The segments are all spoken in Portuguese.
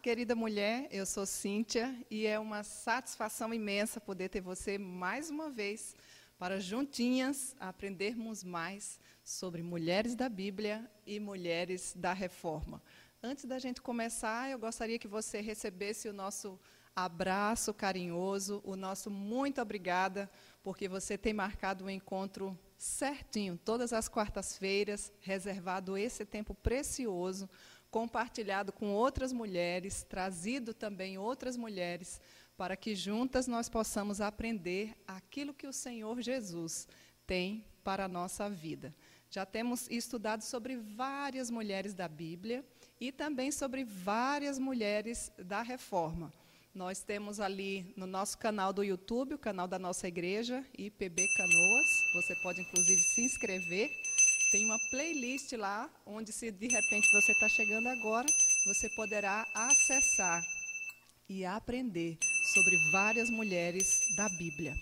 querida mulher, eu sou Cíntia e é uma satisfação imensa poder ter você mais uma vez para juntinhas aprendermos mais sobre mulheres da Bíblia e mulheres da Reforma. Antes da gente começar, eu gostaria que você recebesse o nosso abraço carinhoso, o nosso muito obrigada, porque você tem marcado um encontro certinho, todas as quartas-feiras, reservado esse tempo precioso compartilhado com outras mulheres, trazido também outras mulheres, para que juntas nós possamos aprender aquilo que o Senhor Jesus tem para a nossa vida. Já temos estudado sobre várias mulheres da Bíblia e também sobre várias mulheres da Reforma. Nós temos ali no nosso canal do YouTube, o canal da nossa igreja, IPB Canoas. Você pode, inclusive, se inscrever tem uma playlist lá, onde se de repente você está chegando agora, você poderá acessar e aprender sobre várias mulheres da Bíblia.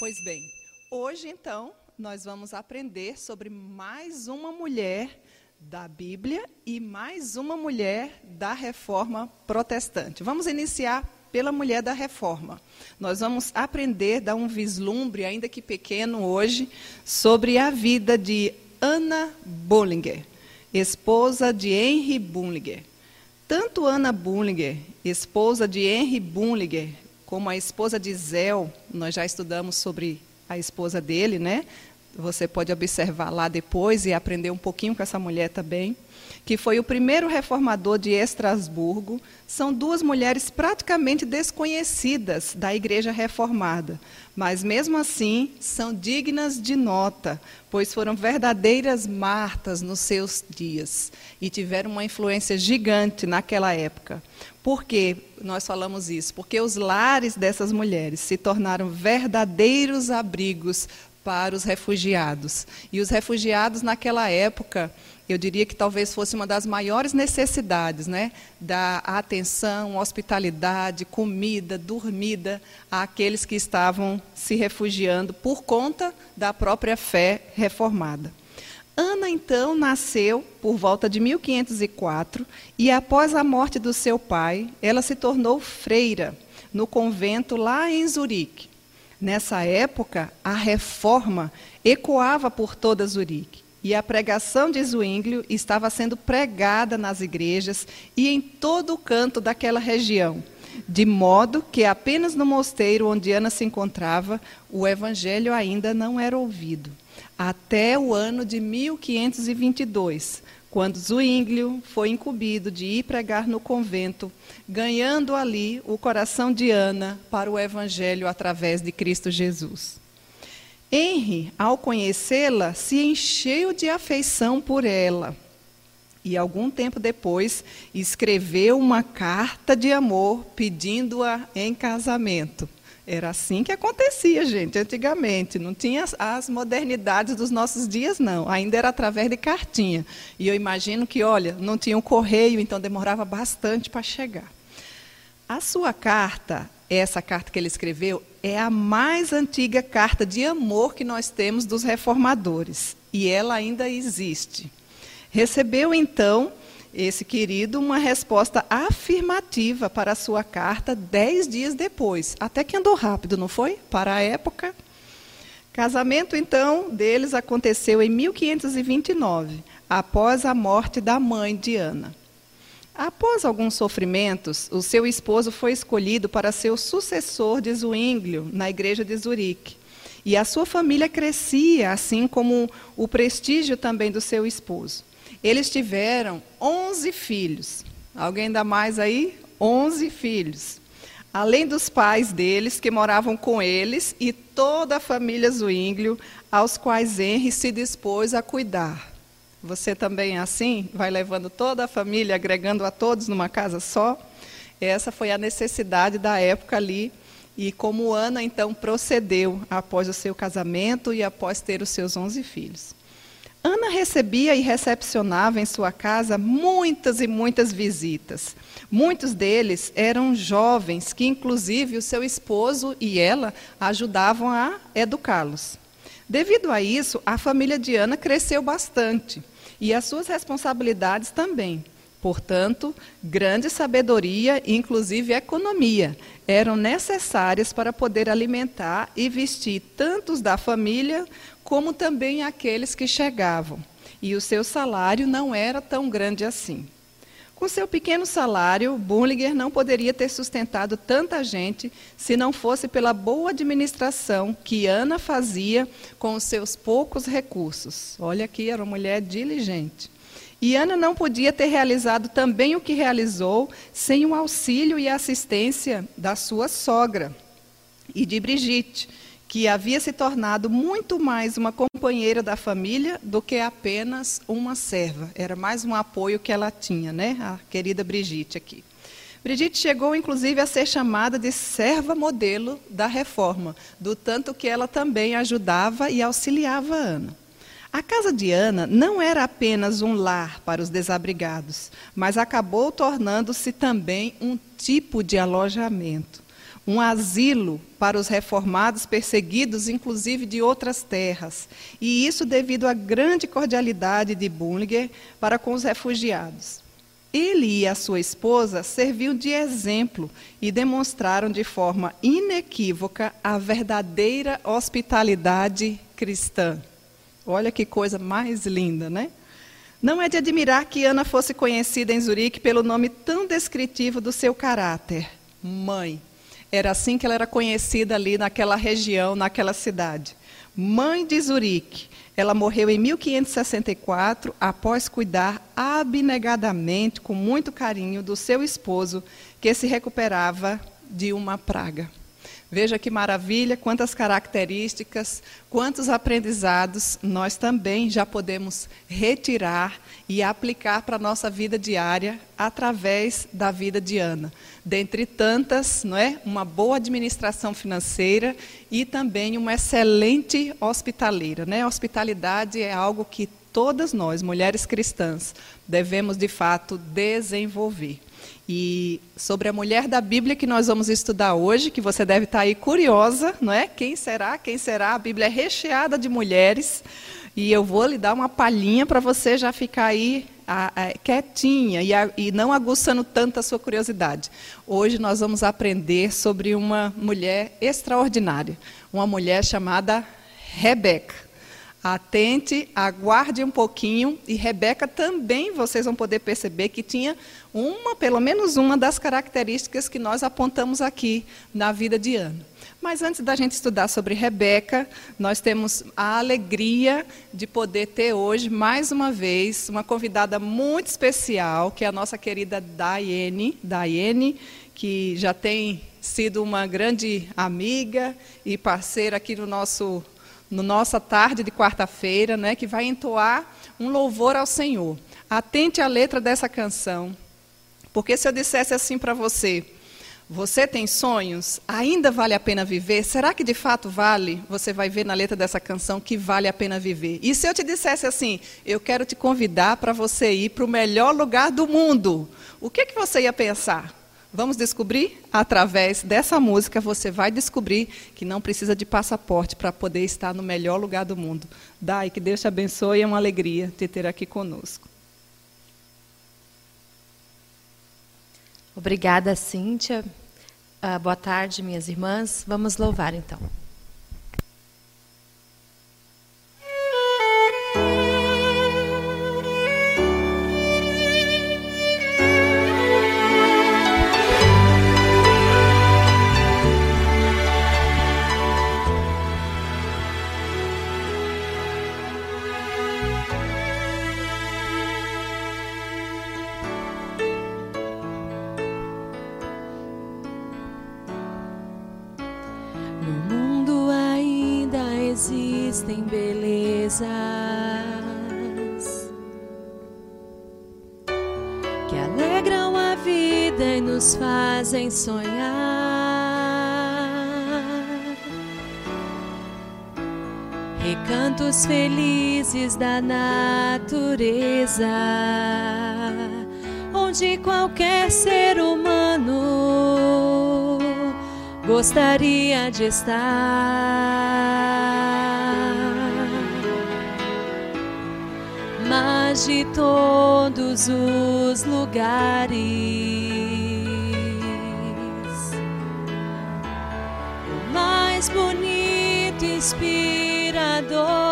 Pois bem, hoje então nós vamos aprender sobre mais uma mulher da Bíblia e mais uma mulher da Reforma Protestante. Vamos iniciar pela mulher da Reforma. Nós vamos aprender, dar um vislumbre, ainda que pequeno hoje, sobre a vida de Anna Bullinger, esposa de Henry Bullinger. Tanto Anna Bullinger, esposa de Henry Bullinger, como a esposa de Zell, nós já estudamos sobre a esposa dele, né? Você pode observar lá depois e aprender um pouquinho com essa mulher também que foi o primeiro reformador de Estrasburgo, são duas mulheres praticamente desconhecidas da Igreja Reformada, mas mesmo assim são dignas de nota, pois foram verdadeiras martas nos seus dias e tiveram uma influência gigante naquela época. Por que nós falamos isso? Porque os lares dessas mulheres se tornaram verdadeiros abrigos para os refugiados. E os refugiados naquela época eu diria que talvez fosse uma das maiores necessidades, né, da atenção, hospitalidade, comida, dormida àqueles que estavam se refugiando por conta da própria fé reformada. Ana, então, nasceu por volta de 1504 e, após a morte do seu pai, ela se tornou freira no convento lá em Zurique. Nessa época, a reforma ecoava por toda Zurique. E a pregação de Zwinglio estava sendo pregada nas igrejas e em todo o canto daquela região, de modo que apenas no mosteiro onde Ana se encontrava, o evangelho ainda não era ouvido. Até o ano de 1522, quando Zwinglio foi incumbido de ir pregar no convento, ganhando ali o coração de Ana para o evangelho através de Cristo Jesus. Henry, ao conhecê-la, se encheu de afeição por ela. E algum tempo depois, escreveu uma carta de amor pedindo-a em casamento. Era assim que acontecia, gente, antigamente. Não tinha as modernidades dos nossos dias, não. Ainda era através de cartinha. E eu imagino que, olha, não tinha um correio, então demorava bastante para chegar. A sua carta essa carta que ele escreveu é a mais antiga carta de amor que nós temos dos reformadores. E ela ainda existe. Recebeu, então, esse querido uma resposta afirmativa para a sua carta dez dias depois. Até que andou rápido, não foi? Para a época. Casamento, então, deles aconteceu em 1529, após a morte da mãe de Ana. Após alguns sofrimentos, o seu esposo foi escolhido para ser o sucessor de Zwinglio na igreja de Zurique. E a sua família crescia, assim como o prestígio também do seu esposo. Eles tiveram 11 filhos. Alguém dá mais aí? 11 filhos. Além dos pais deles, que moravam com eles, e toda a família Zwinglio, aos quais Henry se dispôs a cuidar. Você também é assim? Vai levando toda a família, agregando a todos numa casa só? Essa foi a necessidade da época ali. E como Ana então procedeu após o seu casamento e após ter os seus onze filhos. Ana recebia e recepcionava em sua casa muitas e muitas visitas. Muitos deles eram jovens que, inclusive, o seu esposo e ela ajudavam a educá-los. Devido a isso, a família de Ana cresceu bastante e as suas responsabilidades também. Portanto, grande sabedoria, inclusive economia, eram necessárias para poder alimentar e vestir tantos da família como também aqueles que chegavam. E o seu salário não era tão grande assim. Com seu pequeno salário, Bullinger não poderia ter sustentado tanta gente se não fosse pela boa administração que Ana fazia com os seus poucos recursos. Olha aqui, era uma mulher diligente. E Ana não podia ter realizado também o que realizou sem o auxílio e assistência da sua sogra e de Brigitte, que havia se tornado muito mais uma companheira da família do que apenas uma serva. Era mais um apoio que ela tinha, né? A querida Brigitte aqui. Brigitte chegou, inclusive, a ser chamada de serva modelo da reforma, do tanto que ela também ajudava e auxiliava Ana. A casa de Ana não era apenas um lar para os desabrigados, mas acabou tornando-se também um tipo de alojamento um asilo para os reformados perseguidos, inclusive de outras terras. E isso devido à grande cordialidade de Bullinger para com os refugiados. Ele e a sua esposa serviam de exemplo e demonstraram de forma inequívoca a verdadeira hospitalidade cristã. Olha que coisa mais linda, né? Não é de admirar que Ana fosse conhecida em Zurique pelo nome tão descritivo do seu caráter, mãe. Era assim que ela era conhecida ali naquela região, naquela cidade. Mãe de Zurique. Ela morreu em 1564 após cuidar abnegadamente, com muito carinho, do seu esposo, que se recuperava de uma praga. Veja que maravilha, quantas características, quantos aprendizados nós também já podemos retirar e aplicar para a nossa vida diária através da vida de Ana. Dentre tantas, não é? Uma boa administração financeira e também uma excelente hospitaleira, né? Hospitalidade é algo que todas nós, mulheres cristãs, devemos de fato desenvolver. E sobre a mulher da Bíblia que nós vamos estudar hoje, que você deve estar aí curiosa, não é? Quem será? Quem será? A Bíblia é recheada de mulheres. E eu vou lhe dar uma palhinha para você já ficar aí a, a, quietinha e, a, e não aguçando tanto a sua curiosidade. Hoje nós vamos aprender sobre uma mulher extraordinária, uma mulher chamada Rebeca. Atente, aguarde um pouquinho. E Rebeca também vocês vão poder perceber que tinha uma, pelo menos uma das características que nós apontamos aqui na vida de Ana. Mas antes da gente estudar sobre Rebeca, nós temos a alegria de poder ter hoje, mais uma vez, uma convidada muito especial, que é a nossa querida Daiane, Daiane que já tem sido uma grande amiga e parceira aqui no nosso no nossa tarde de quarta-feira, né, que vai entoar um louvor ao Senhor. Atente à letra dessa canção, porque se eu dissesse assim para você, você tem sonhos? Ainda vale a pena viver? Será que de fato vale? Você vai ver na letra dessa canção que vale a pena viver. E se eu te dissesse assim, eu quero te convidar para você ir para o melhor lugar do mundo, o que, que você ia pensar? Vamos descobrir? Através dessa música, você vai descobrir que não precisa de passaporte para poder estar no melhor lugar do mundo. Dai, que Deus te abençoe, é uma alegria te ter aqui conosco. Obrigada, Cíntia. Uh, boa tarde, minhas irmãs. Vamos louvar então. Felizes da natureza, onde qualquer ser humano gostaria de estar. Mas de todos os lugares. Inspirador.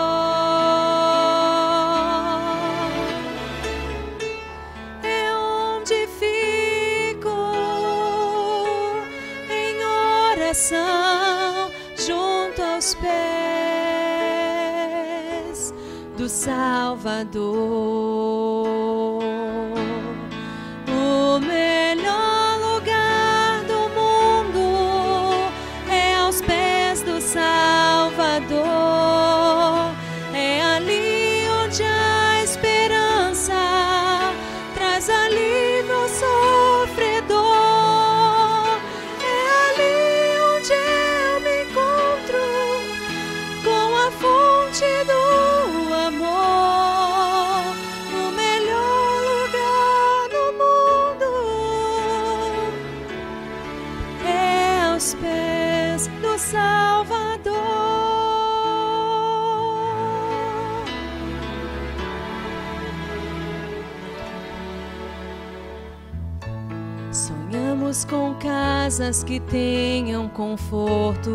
Que tenham conforto.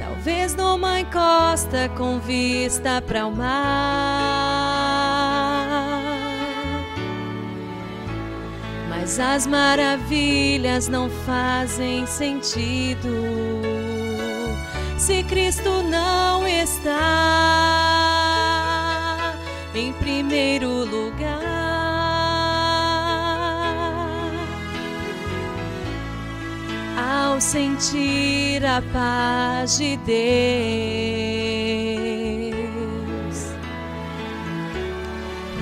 Talvez numa encosta com vista para o mar. Mas as maravilhas não fazem sentido se Cristo não está em primeiro lugar. Ao sentir a paz de Deus,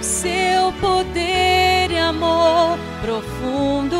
o seu poder e amor profundo.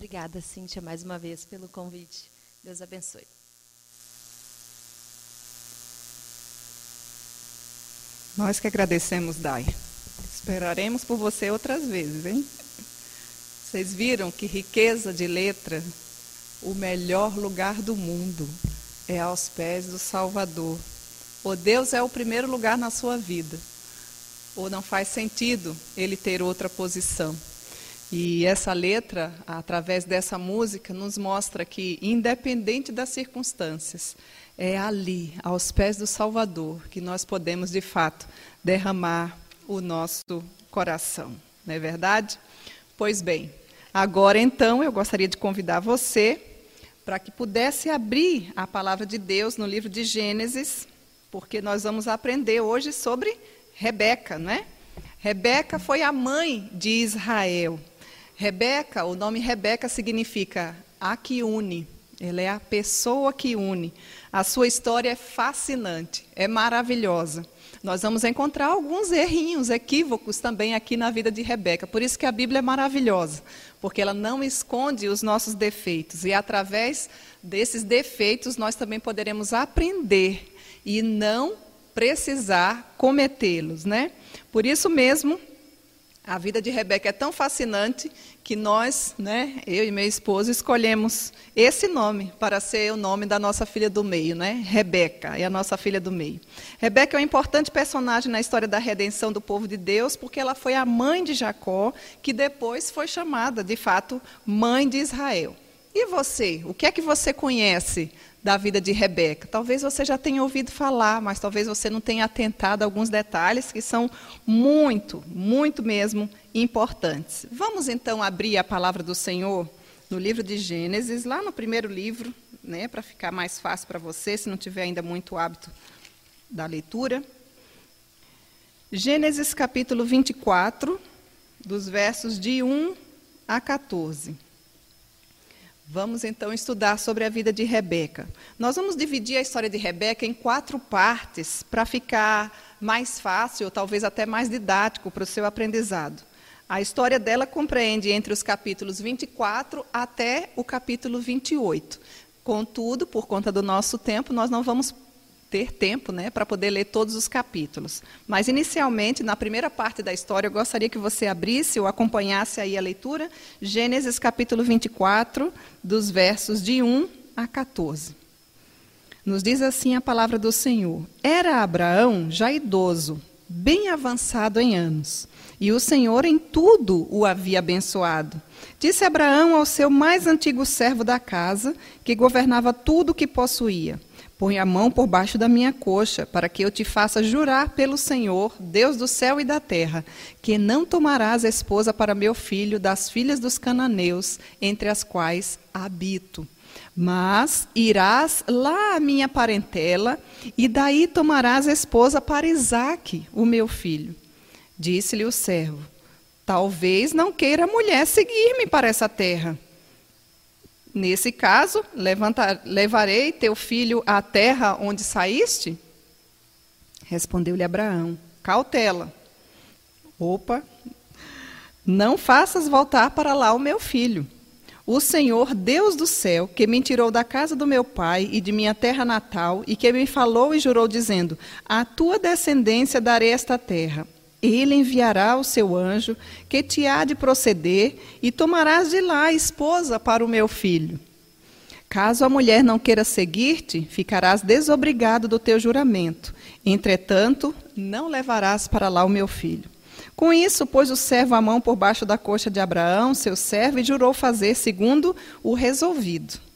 Obrigada, Cíntia, mais uma vez pelo convite. Deus abençoe. Nós que agradecemos, Dai. Esperaremos por você outras vezes, hein? Vocês viram que riqueza de letra, o melhor lugar do mundo é aos pés do Salvador. Ou Deus é o primeiro lugar na sua vida, ou não faz sentido ele ter outra posição. E essa letra, através dessa música, nos mostra que, independente das circunstâncias, é ali, aos pés do Salvador, que nós podemos, de fato, derramar o nosso coração. Não é verdade? Pois bem, agora então eu gostaria de convidar você para que pudesse abrir a palavra de Deus no livro de Gênesis, porque nós vamos aprender hoje sobre Rebeca, né? Rebeca foi a mãe de Israel. Rebeca, o nome Rebeca significa a que une. Ela é a pessoa que une. A sua história é fascinante, é maravilhosa. Nós vamos encontrar alguns errinhos, equívocos também aqui na vida de Rebeca. Por isso que a Bíblia é maravilhosa, porque ela não esconde os nossos defeitos. E através desses defeitos nós também poderemos aprender e não precisar cometê-los, né? Por isso mesmo, a vida de Rebeca é tão fascinante que nós, né, eu e meu esposo, escolhemos esse nome para ser o nome da nossa filha do meio, né? Rebeca, é a nossa filha do meio. Rebeca é um importante personagem na história da redenção do povo de Deus, porque ela foi a mãe de Jacó, que depois foi chamada, de fato, mãe de Israel. E você? O que é que você conhece da vida de Rebeca. Talvez você já tenha ouvido falar, mas talvez você não tenha atentado a alguns detalhes que são muito, muito mesmo importantes. Vamos então abrir a palavra do Senhor no livro de Gênesis, lá no primeiro livro, né, para ficar mais fácil para você, se não tiver ainda muito hábito da leitura. Gênesis capítulo 24, dos versos de 1 a 14. Vamos então estudar sobre a vida de Rebeca. Nós vamos dividir a história de Rebeca em quatro partes para ficar mais fácil, ou talvez até mais didático para o seu aprendizado. A história dela compreende entre os capítulos 24 até o capítulo 28. Contudo, por conta do nosso tempo, nós não vamos ter tempo né, para poder ler todos os capítulos. Mas, inicialmente, na primeira parte da história, eu gostaria que você abrisse ou acompanhasse aí a leitura, Gênesis capítulo 24, dos versos de 1 a 14. Nos diz assim a palavra do Senhor: Era Abraão já idoso, bem avançado em anos, e o Senhor em tudo o havia abençoado. Disse Abraão ao seu mais antigo servo da casa, que governava tudo o que possuía: Põe a mão por baixo da minha coxa, para que eu te faça jurar pelo Senhor, Deus do céu e da terra, que não tomarás esposa para meu filho das filhas dos cananeus, entre as quais habito. Mas irás lá à minha parentela, e daí tomarás esposa para Isaque, o meu filho. Disse-lhe o servo: Talvez não queira a mulher seguir-me para essa terra. Nesse caso, levarei teu filho à terra onde saíste? Respondeu-lhe Abraão: Cautela. Opa, não faças voltar para lá o meu filho. O Senhor, Deus do céu, que me tirou da casa do meu pai e de minha terra natal, e que me falou e jurou, dizendo: A tua descendência darei esta terra. Ele enviará o seu anjo, que te há de proceder, e tomarás de lá esposa para o meu filho. Caso a mulher não queira seguir-te, ficarás desobrigado do teu juramento. Entretanto, não levarás para lá o meu filho. Com isso, pôs o servo a mão por baixo da coxa de Abraão, seu servo, e jurou fazer segundo o resolvido.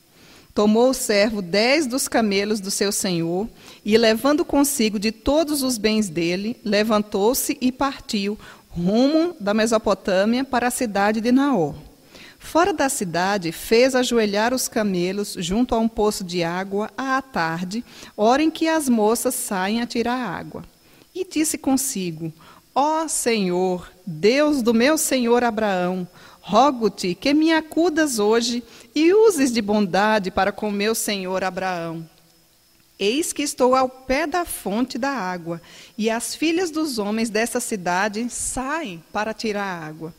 Tomou o servo dez dos camelos do seu senhor, e, levando consigo de todos os bens dele, levantou-se e partiu, rumo da Mesopotâmia para a cidade de Naor. Fora da cidade, fez ajoelhar os camelos junto a um poço de água à tarde, hora em que as moças saem a tirar água. E disse consigo: Ó Senhor, Deus do meu senhor Abraão, rogo-te que me acudas hoje e uses de bondade para com meu senhor Abraão. Eis que estou ao pé da fonte da água, e as filhas dos homens dessa cidade saem para tirar água.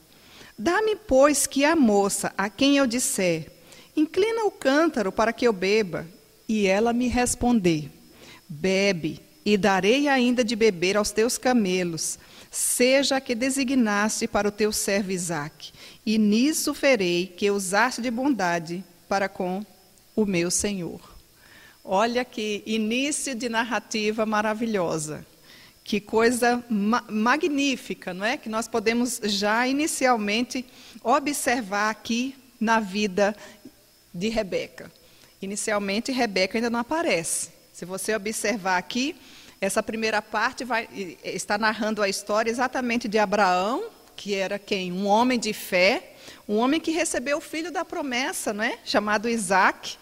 Dá-me, pois, que a moça, a quem eu disser, inclina o cântaro para que eu beba, e ela me responder, bebe, e darei ainda de beber aos teus camelos, seja a que designaste para o teu servo Isaque e nisso ferei que usaste de bondade para com o meu Senhor. Olha que início de narrativa maravilhosa. Que coisa ma magnífica, não é? Que nós podemos já inicialmente observar aqui na vida de Rebeca. Inicialmente, Rebeca ainda não aparece. Se você observar aqui, essa primeira parte vai, está narrando a história exatamente de Abraão, que era quem? Um homem de fé, um homem que recebeu o filho da promessa, né? chamado Isaac,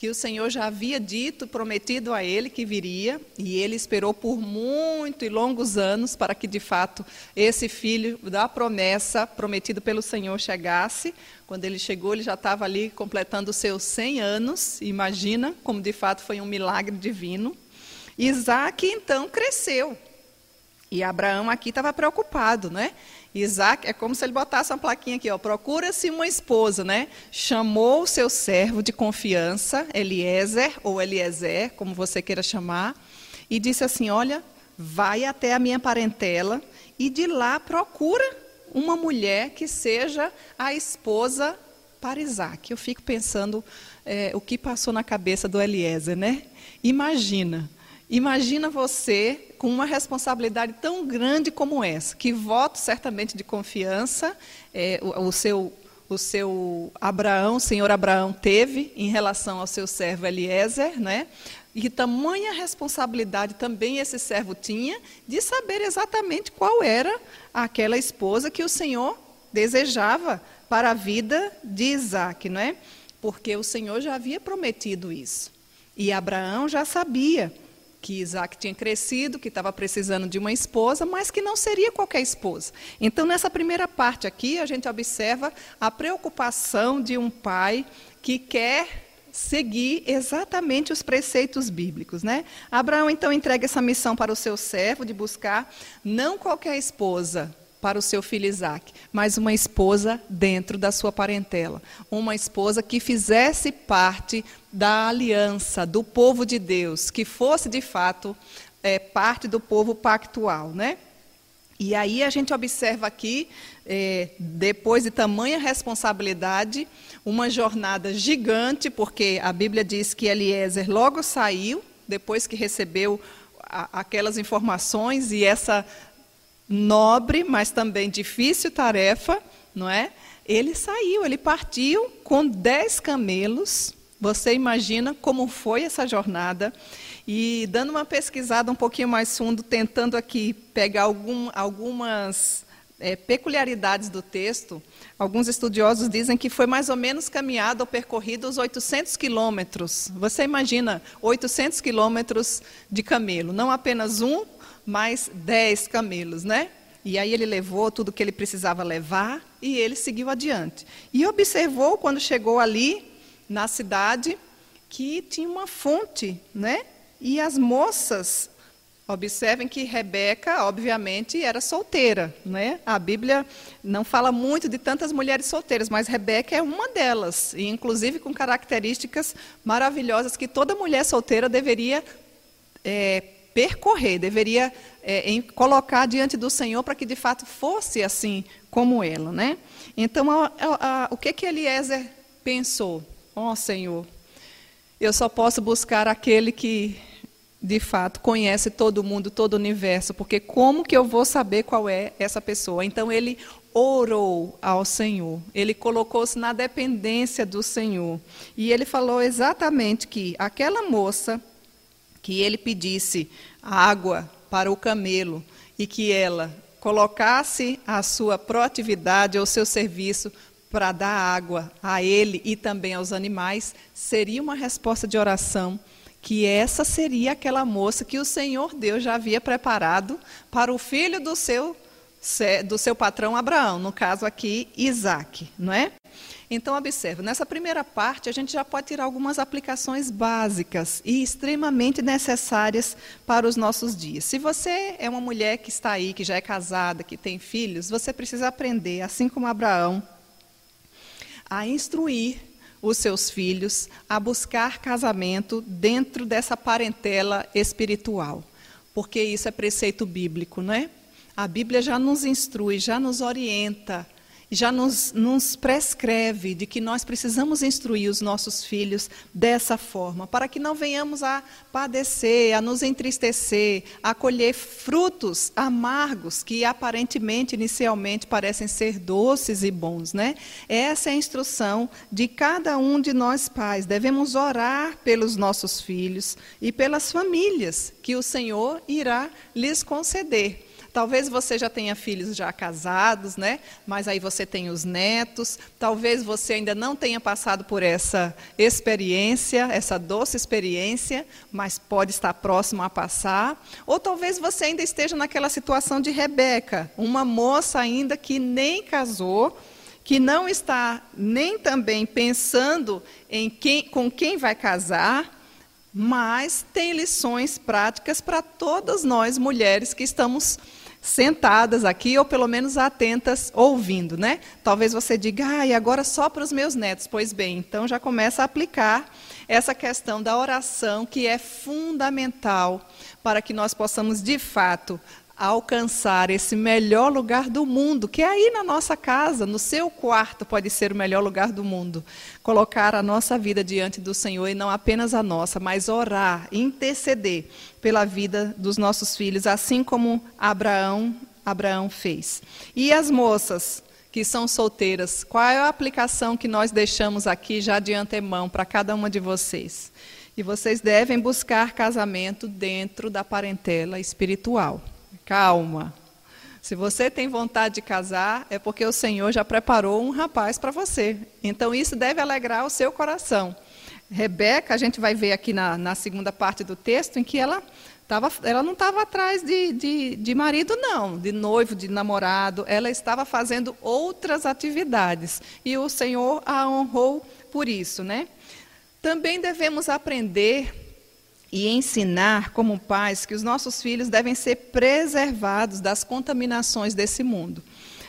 que o Senhor já havia dito, prometido a ele que viria, e ele esperou por muito e longos anos para que de fato esse filho da promessa prometido pelo Senhor chegasse. Quando ele chegou, ele já estava ali completando seus 100 anos. Imagina como de fato foi um milagre divino. Isaac então cresceu. E Abraão aqui estava preocupado, né? Isaac, é como se ele botasse uma plaquinha aqui, ó, procura-se uma esposa, né? Chamou o seu servo de confiança, Eliezer, ou Eliezer, como você queira chamar, e disse assim: Olha, vai até a minha parentela e de lá procura uma mulher que seja a esposa para Isaac. Eu fico pensando é, o que passou na cabeça do Eliezer, né? Imagina, imagina você com uma responsabilidade tão grande como essa, que voto certamente de confiança é, o, o, seu, o seu Abraão, o senhor Abraão teve em relação ao seu servo Eliezer, né? E tamanha responsabilidade também esse servo tinha de saber exatamente qual era aquela esposa que o Senhor desejava para a vida de Isaac, não é? Porque o Senhor já havia prometido isso. E Abraão já sabia que Isaac tinha crescido, que estava precisando de uma esposa, mas que não seria qualquer esposa. Então, nessa primeira parte aqui, a gente observa a preocupação de um pai que quer seguir exatamente os preceitos bíblicos, né? Abraão então entrega essa missão para o seu servo de buscar não qualquer esposa, para o seu filho Isaac, mas uma esposa dentro da sua parentela. Uma esposa que fizesse parte da aliança, do povo de Deus, que fosse de fato é, parte do povo pactual. Né? E aí a gente observa aqui, é, depois de tamanha responsabilidade, uma jornada gigante, porque a Bíblia diz que Eliezer logo saiu, depois que recebeu a, aquelas informações e essa nobre, mas também difícil tarefa, não é? Ele saiu, ele partiu com dez camelos. Você imagina como foi essa jornada? E dando uma pesquisada um pouquinho mais fundo, tentando aqui pegar algum, algumas é, peculiaridades do texto, alguns estudiosos dizem que foi mais ou menos caminhado ou percorrido os 800 quilômetros. Você imagina 800 quilômetros de camelo, não apenas um, mais dez camelos, né? E aí ele levou tudo que ele precisava levar e ele seguiu adiante. E observou quando chegou ali na cidade que tinha uma fonte, né? E as moças, observem que Rebeca, obviamente, era solteira, né? A Bíblia não fala muito de tantas mulheres solteiras, mas Rebeca é uma delas, e inclusive com características maravilhosas que toda mulher solteira deveria é, percorrer, deveria é, em, colocar diante do Senhor para que de fato fosse assim como ela, né? Então, a, a, a, o que que Eliezer pensou? Ó oh, Senhor, eu só posso buscar aquele que de fato conhece todo mundo, todo o universo, porque como que eu vou saber qual é essa pessoa? Então ele orou ao Senhor, ele colocou-se na dependência do Senhor. E ele falou exatamente que aquela moça que ele pedisse água para o camelo e que ela colocasse a sua proatividade ou seu serviço para dar água a ele e também aos animais, seria uma resposta de oração que essa seria aquela moça que o Senhor Deus já havia preparado para o filho do seu do seu patrão Abraão, no caso aqui Isaac, não é? Então, observe, nessa primeira parte, a gente já pode tirar algumas aplicações básicas e extremamente necessárias para os nossos dias. Se você é uma mulher que está aí, que já é casada, que tem filhos, você precisa aprender, assim como Abraão, a instruir os seus filhos a buscar casamento dentro dessa parentela espiritual. Porque isso é preceito bíblico, não é? A Bíblia já nos instrui, já nos orienta já nos, nos prescreve de que nós precisamos instruir os nossos filhos dessa forma, para que não venhamos a padecer, a nos entristecer, a colher frutos amargos que aparentemente, inicialmente, parecem ser doces e bons. Né? Essa é a instrução de cada um de nós pais. Devemos orar pelos nossos filhos e pelas famílias que o Senhor irá lhes conceder Talvez você já tenha filhos já casados, né? Mas aí você tem os netos. Talvez você ainda não tenha passado por essa experiência, essa doce experiência, mas pode estar próximo a passar. Ou talvez você ainda esteja naquela situação de Rebeca, uma moça ainda que nem casou, que não está nem também pensando em quem, com quem vai casar, mas tem lições práticas para todas nós mulheres que estamos sentadas aqui ou pelo menos atentas ouvindo, né? Talvez você diga: "Ah, e agora só para os meus netos". Pois bem, então já começa a aplicar essa questão da oração que é fundamental para que nós possamos de fato alcançar esse melhor lugar do mundo, que é aí na nossa casa, no seu quarto pode ser o melhor lugar do mundo. Colocar a nossa vida diante do Senhor e não apenas a nossa, mas orar, interceder pela vida dos nossos filhos, assim como Abraão, Abraão fez. E as moças que são solteiras, qual é a aplicação que nós deixamos aqui já de antemão para cada uma de vocês? E vocês devem buscar casamento dentro da parentela espiritual. Calma. Se você tem vontade de casar, é porque o Senhor já preparou um rapaz para você. Então isso deve alegrar o seu coração. Rebeca, a gente vai ver aqui na, na segunda parte do texto, em que ela, tava, ela não estava atrás de, de, de marido, não, de noivo, de namorado. Ela estava fazendo outras atividades. E o Senhor a honrou por isso. Né? Também devemos aprender e ensinar como pais que os nossos filhos devem ser preservados das contaminações desse mundo.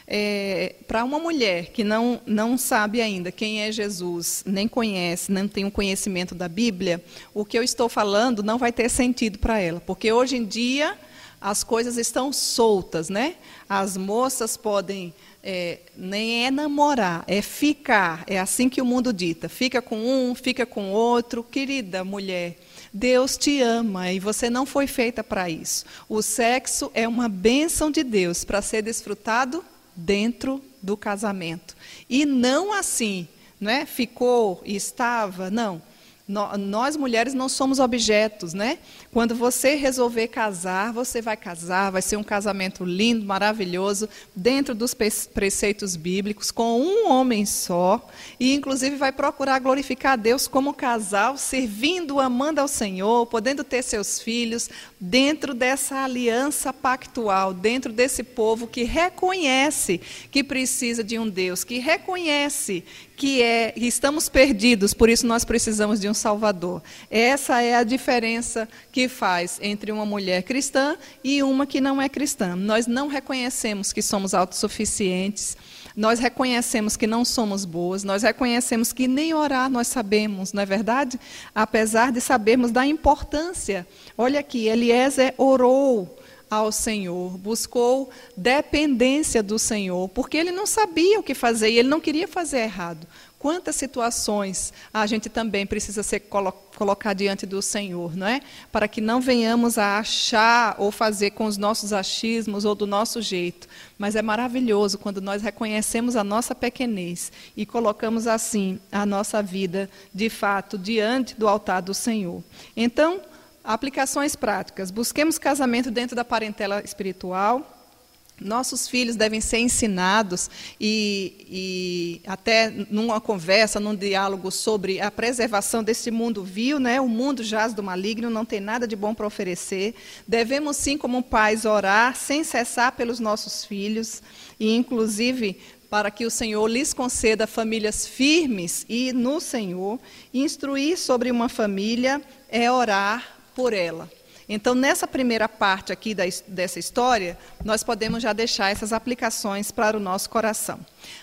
É, Para uma mulher que não, não sabe ainda quem é Jesus, nem conhece, não tem um conhecimento da Bíblia, o que eu estou falando não vai ter sentido para ela, porque hoje em dia as coisas estão soltas, né? As moças podem é, nem é namorar, é ficar, é assim que o mundo dita. Fica com um, fica com outro, querida mulher. Deus te ama e você não foi feita para isso. O sexo é uma bênção de Deus para ser desfrutado dentro do casamento. E não assim, não é? Ficou e estava, não nós mulheres não somos objetos, né? Quando você resolver casar, você vai casar, vai ser um casamento lindo, maravilhoso, dentro dos preceitos bíblicos, com um homem só, e inclusive vai procurar glorificar a Deus como casal, servindo, amando ao Senhor, podendo ter seus filhos, dentro dessa aliança pactual, dentro desse povo que reconhece que precisa de um Deus, que reconhece que é estamos perdidos, por isso nós precisamos de um Salvador. Essa é a diferença que faz entre uma mulher cristã e uma que não é cristã. Nós não reconhecemos que somos autossuficientes, nós reconhecemos que não somos boas, nós reconhecemos que nem orar nós sabemos, não é verdade? Apesar de sabermos da importância. Olha aqui, Eliezer orou ao Senhor, buscou dependência do Senhor, porque ele não sabia o que fazer e ele não queria fazer errado. Quantas situações a gente também precisa ser colo colocar diante do Senhor, não é? Para que não venhamos a achar ou fazer com os nossos achismos ou do nosso jeito. Mas é maravilhoso quando nós reconhecemos a nossa pequenez e colocamos assim a nossa vida, de fato, diante do altar do Senhor. Então, Aplicações práticas. Busquemos casamento dentro da parentela espiritual. Nossos filhos devem ser ensinados e, e, até numa conversa, num diálogo sobre a preservação desse mundo vil, né? O mundo jaz do maligno, não tem nada de bom para oferecer. Devemos sim, como pais, orar sem cessar pelos nossos filhos e, inclusive, para que o Senhor lhes conceda famílias firmes e no Senhor. Instruir sobre uma família é orar por ela. Então, nessa primeira parte aqui da, dessa história, nós podemos já deixar essas aplicações para o nosso coração.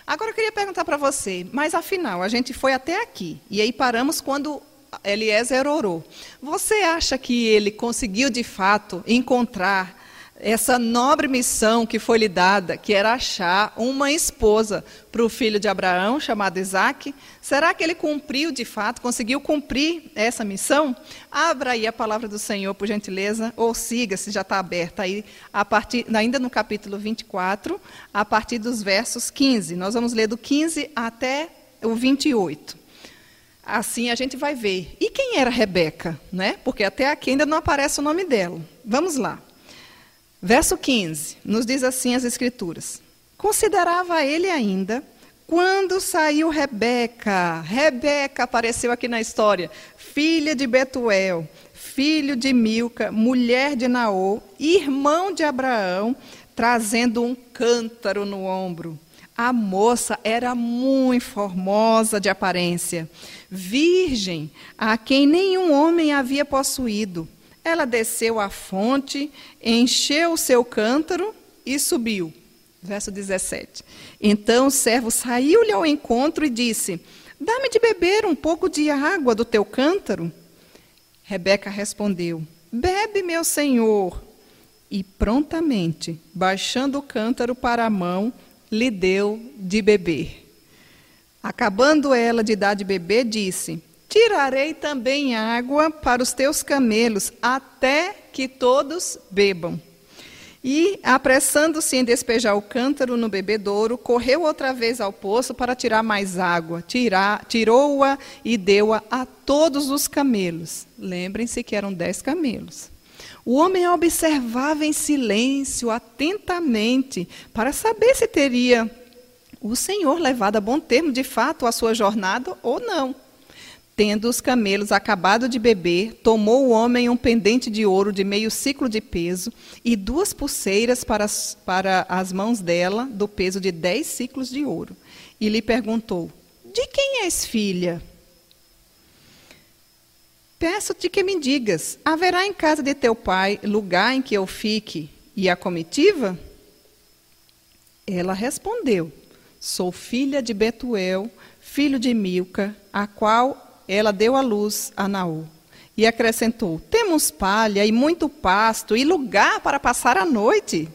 Agora, eu queria perguntar para você, mas afinal, a gente foi até aqui, e aí paramos quando Eliezer orou. Você acha que ele conseguiu, de fato, encontrar essa nobre missão que foi lhe dada, que era achar uma esposa para o filho de Abraão, chamado Isaac, será que ele cumpriu de fato, conseguiu cumprir essa missão? Abra aí a palavra do Senhor, por gentileza, ou siga, se já está aberta aí, a partir, ainda no capítulo 24, a partir dos versos 15. Nós vamos ler do 15 até o 28. Assim a gente vai ver. E quem era Rebeca? Né? Porque até aqui ainda não aparece o nome dela. Vamos lá. Verso 15, nos diz assim as Escrituras: Considerava ele ainda quando saiu Rebeca. Rebeca apareceu aqui na história, filha de Betuel, filho de Milca, mulher de Naô, irmão de Abraão, trazendo um cântaro no ombro. A moça era muito formosa de aparência, virgem, a quem nenhum homem havia possuído. Ela desceu à fonte, encheu o seu cântaro e subiu. Verso 17. Então o servo saiu-lhe ao encontro e disse: Dá-me de beber um pouco de água do teu cântaro. Rebeca respondeu: Bebe, meu senhor. E prontamente, baixando o cântaro para a mão, lhe deu de beber. Acabando ela de dar de beber, disse: Tirarei também água para os teus camelos, até que todos bebam. E, apressando-se em despejar o cântaro no bebedouro, correu outra vez ao poço para tirar mais água. Tirou-a e deu-a a todos os camelos. Lembrem-se que eram dez camelos. O homem observava em silêncio, atentamente, para saber se teria o Senhor levado a bom termo de fato a sua jornada ou não. Tendo os camelos acabado de beber, tomou o homem um pendente de ouro de meio ciclo de peso e duas pulseiras para as, para as mãos dela, do peso de dez ciclos de ouro. E lhe perguntou: De quem és filha? Peço-te que me digas: haverá em casa de teu pai lugar em que eu fique e a comitiva? Ela respondeu: Sou filha de Betuel, filho de Milca, a qual ela deu à luz a Naú. E acrescentou: Temos palha e muito pasto e lugar para passar a noite.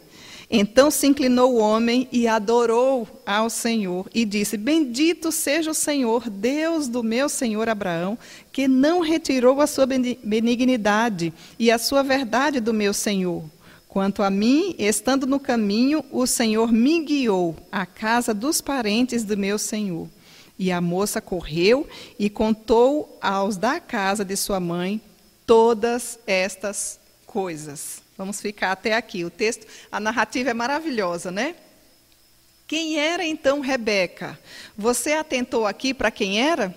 Então se inclinou o homem e adorou ao Senhor e disse: Bendito seja o Senhor, Deus do meu senhor Abraão, que não retirou a sua benignidade e a sua verdade do meu senhor. Quanto a mim, estando no caminho, o Senhor me guiou à casa dos parentes do meu senhor. E a moça correu e contou aos da casa de sua mãe todas estas coisas. Vamos ficar até aqui. O texto, a narrativa é maravilhosa, né? Quem era então Rebeca? Você atentou aqui para quem era?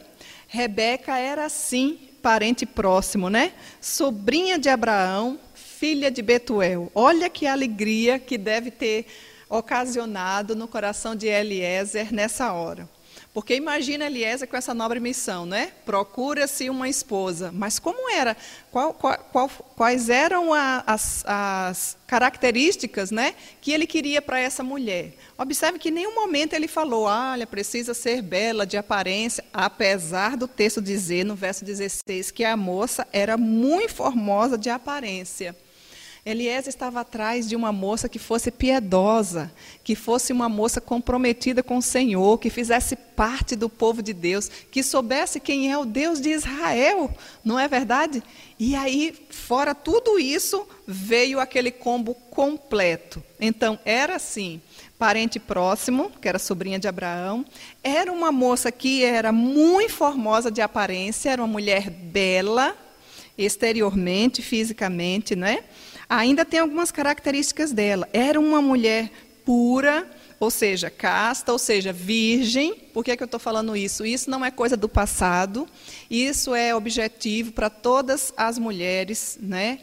Rebeca era sim parente próximo, né? Sobrinha de Abraão, filha de Betuel. Olha que alegria que deve ter ocasionado no coração de Eliezer nessa hora. Porque imagina Eliezer com essa nobre missão, né? Procura-se uma esposa. Mas como era? Qual, qual, quais eram a, as, as, características né, que ele queria para essa mulher? Observe que em nenhum momento ele falou, olha, precisa ser bela de aparência, apesar do texto dizer, no verso 16, que a moça era muito formosa de aparência. Eliezer estava atrás de uma moça que fosse piedosa, que fosse uma moça comprometida com o Senhor, que fizesse parte do povo de Deus, que soubesse quem é o Deus de Israel, não é verdade? E aí, fora tudo isso, veio aquele combo completo. Então, era assim: parente próximo, que era sobrinha de Abraão, era uma moça que era muito formosa de aparência, era uma mulher bela, exteriormente, fisicamente, né? Ainda tem algumas características dela. Era uma mulher pura, ou seja, casta, ou seja, virgem. Por que, é que eu estou falando isso? Isso não é coisa do passado, isso é objetivo para todas as mulheres né,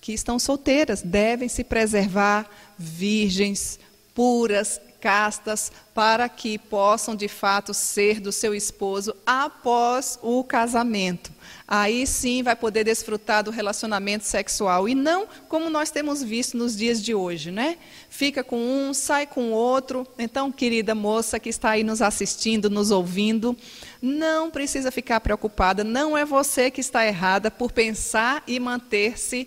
que estão solteiras. Devem se preservar virgens, puras, castas, para que possam de fato ser do seu esposo após o casamento aí sim vai poder desfrutar do relacionamento sexual. E não como nós temos visto nos dias de hoje, né? Fica com um, sai com outro. Então, querida moça que está aí nos assistindo, nos ouvindo, não precisa ficar preocupada, não é você que está errada por pensar e manter-se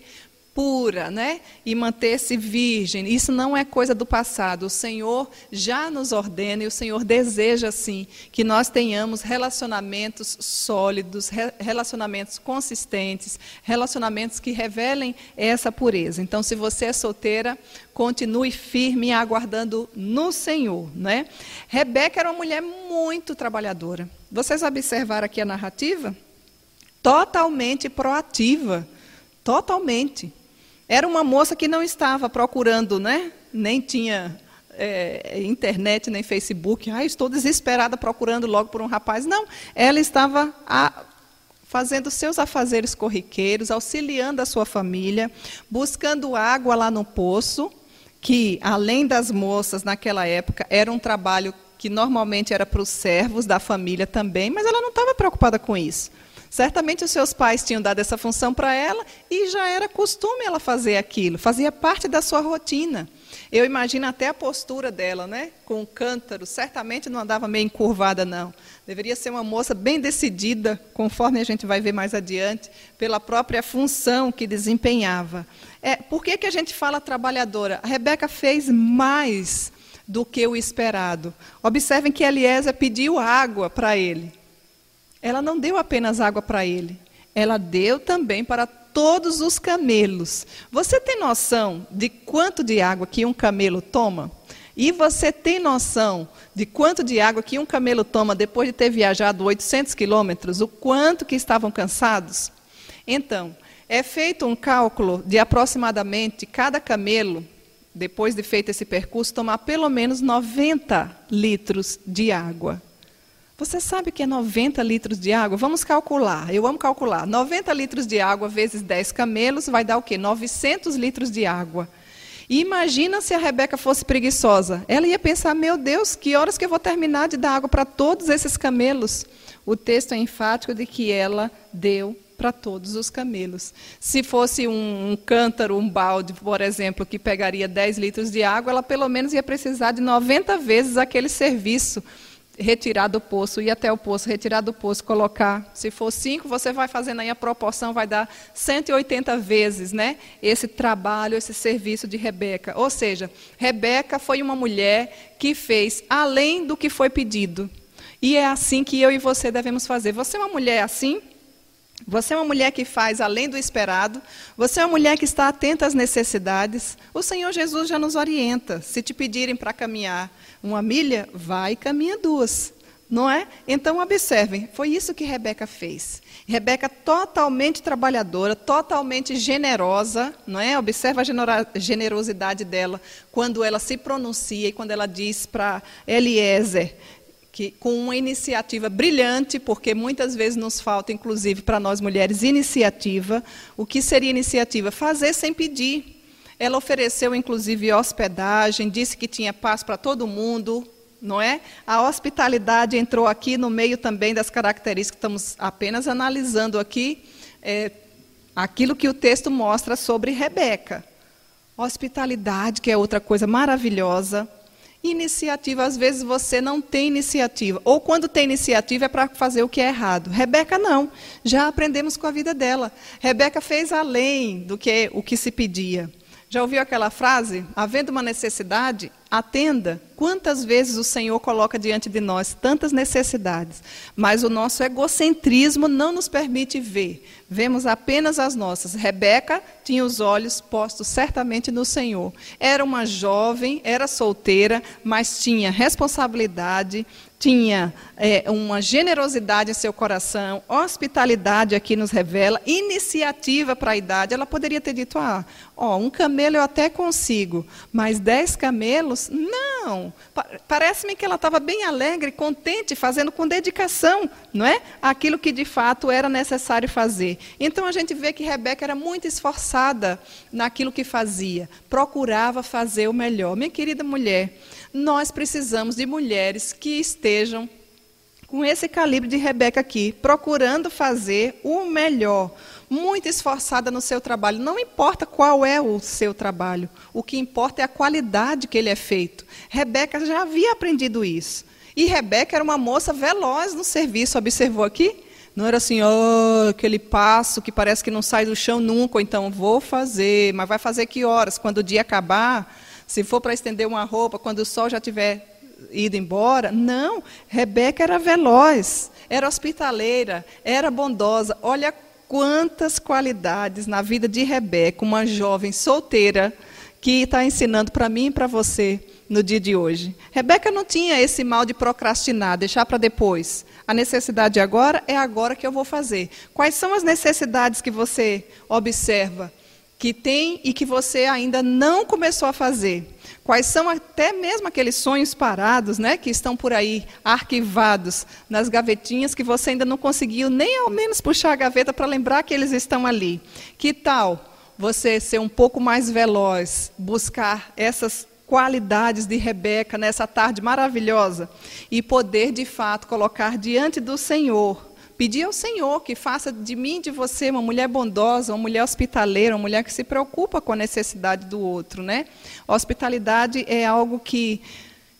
pura, né? E manter-se virgem. Isso não é coisa do passado. O Senhor já nos ordena e o Senhor deseja sim que nós tenhamos relacionamentos sólidos, relacionamentos consistentes, relacionamentos que revelem essa pureza. Então, se você é solteira, continue firme aguardando no Senhor, né? Rebeca era uma mulher muito trabalhadora. Vocês observaram aqui a narrativa? Totalmente proativa. Totalmente. Era uma moça que não estava procurando, né? Nem tinha é, internet nem Facebook. Ah, estou desesperada procurando logo por um rapaz. Não, ela estava a, fazendo seus afazeres corriqueiros, auxiliando a sua família, buscando água lá no poço, que, além das moças naquela época, era um trabalho que normalmente era para os servos da família também, mas ela não estava preocupada com isso. Certamente os seus pais tinham dado essa função para ela e já era costume ela fazer aquilo, fazia parte da sua rotina. Eu imagino até a postura dela, né? Com o cântaro, certamente não andava meio encurvada, não. Deveria ser uma moça bem decidida, conforme a gente vai ver mais adiante, pela própria função que desempenhava. É, por que, que a gente fala trabalhadora? A Rebeca fez mais do que o esperado. Observem que Eliezer pediu água para ele. Ela não deu apenas água para ele, ela deu também para todos os camelos. Você tem noção de quanto de água que um camelo toma? E você tem noção de quanto de água que um camelo toma depois de ter viajado 800 quilômetros? O quanto que estavam cansados? Então, é feito um cálculo de aproximadamente cada camelo, depois de feito esse percurso, tomar pelo menos 90 litros de água. Você sabe que é 90 litros de água? Vamos calcular. Eu amo calcular. 90 litros de água vezes 10 camelos vai dar o quê? 900 litros de água. E imagina se a Rebeca fosse preguiçosa. Ela ia pensar: meu Deus, que horas que eu vou terminar de dar água para todos esses camelos? O texto é enfático de que ela deu para todos os camelos. Se fosse um, um, cântaro, um balde, por exemplo, que pegaria 10 litros de água, ela pelo menos ia precisar de 90 vezes aquele serviço retirar do poço, ir até o poço, retirar do poço, colocar. Se for cinco, você vai fazendo aí a proporção, vai dar 180 vezes né, esse trabalho, esse serviço de Rebeca. Ou seja, Rebeca foi uma mulher que fez além do que foi pedido. E é assim que eu e você devemos fazer. Você é uma mulher assim? Você é uma mulher que faz além do esperado. Você é uma mulher que está atenta às necessidades. O Senhor Jesus já nos orienta. Se te pedirem para caminhar uma milha, vai e caminha duas. Não é? Então, observem, foi isso que Rebeca fez. Rebeca totalmente trabalhadora, totalmente generosa, não é? Observa a generosidade dela quando ela se pronuncia e quando ela diz para Eliezer, que, com uma iniciativa brilhante, porque muitas vezes nos falta, inclusive para nós mulheres, iniciativa. O que seria iniciativa? Fazer sem pedir. Ela ofereceu, inclusive, hospedagem, disse que tinha paz para todo mundo, não é? A hospitalidade entrou aqui no meio também das características que estamos apenas analisando aqui, é, aquilo que o texto mostra sobre Rebeca. Hospitalidade, que é outra coisa maravilhosa. Iniciativa, às vezes você não tem iniciativa. Ou quando tem iniciativa é para fazer o que é errado. Rebeca não. Já aprendemos com a vida dela. Rebeca fez além do que o que se pedia. Já ouviu aquela frase? Havendo uma necessidade, atenda. Quantas vezes o Senhor coloca diante de nós tantas necessidades, mas o nosso egocentrismo não nos permite ver. Vemos apenas as nossas. Rebeca tinha os olhos postos certamente no Senhor. Era uma jovem, era solteira, mas tinha responsabilidade, tinha é, uma generosidade em seu coração, hospitalidade aqui nos revela, iniciativa para a idade. Ela poderia ter dito: ah, ó, um camelo eu até consigo, mas dez camelos, não. Parece-me que ela estava bem alegre, contente, fazendo com dedicação, não é? Aquilo que de fato era necessário fazer. Então a gente vê que Rebeca era muito esforçada naquilo que fazia, procurava fazer o melhor. Minha querida mulher, nós precisamos de mulheres que estejam com esse calibre de Rebeca aqui, procurando fazer o melhor, muito esforçada no seu trabalho. Não importa qual é o seu trabalho, o que importa é a qualidade que ele é feito. Rebeca já havia aprendido isso. E Rebeca era uma moça veloz no serviço, observou aqui? Não era assim, oh, aquele passo que parece que não sai do chão nunca, então vou fazer, mas vai fazer que horas? Quando o dia acabar? Se for para estender uma roupa, quando o sol já tiver ido embora. Não, Rebeca era veloz, era hospitaleira, era bondosa. Olha quantas qualidades na vida de Rebeca, uma jovem solteira, que está ensinando para mim e para você no dia de hoje. Rebeca não tinha esse mal de procrastinar, deixar para depois. A necessidade agora é agora que eu vou fazer. Quais são as necessidades que você observa? Que tem e que você ainda não começou a fazer. Quais são até mesmo aqueles sonhos parados, né, que estão por aí arquivados nas gavetinhas que você ainda não conseguiu nem ao menos puxar a gaveta para lembrar que eles estão ali. Que tal você ser um pouco mais veloz, buscar essas qualidades de Rebeca nessa tarde maravilhosa e poder de fato colocar diante do Senhor Pedir ao Senhor que faça de mim, de você, uma mulher bondosa, uma mulher hospitaleira, uma mulher que se preocupa com a necessidade do outro, né? Hospitalidade é algo que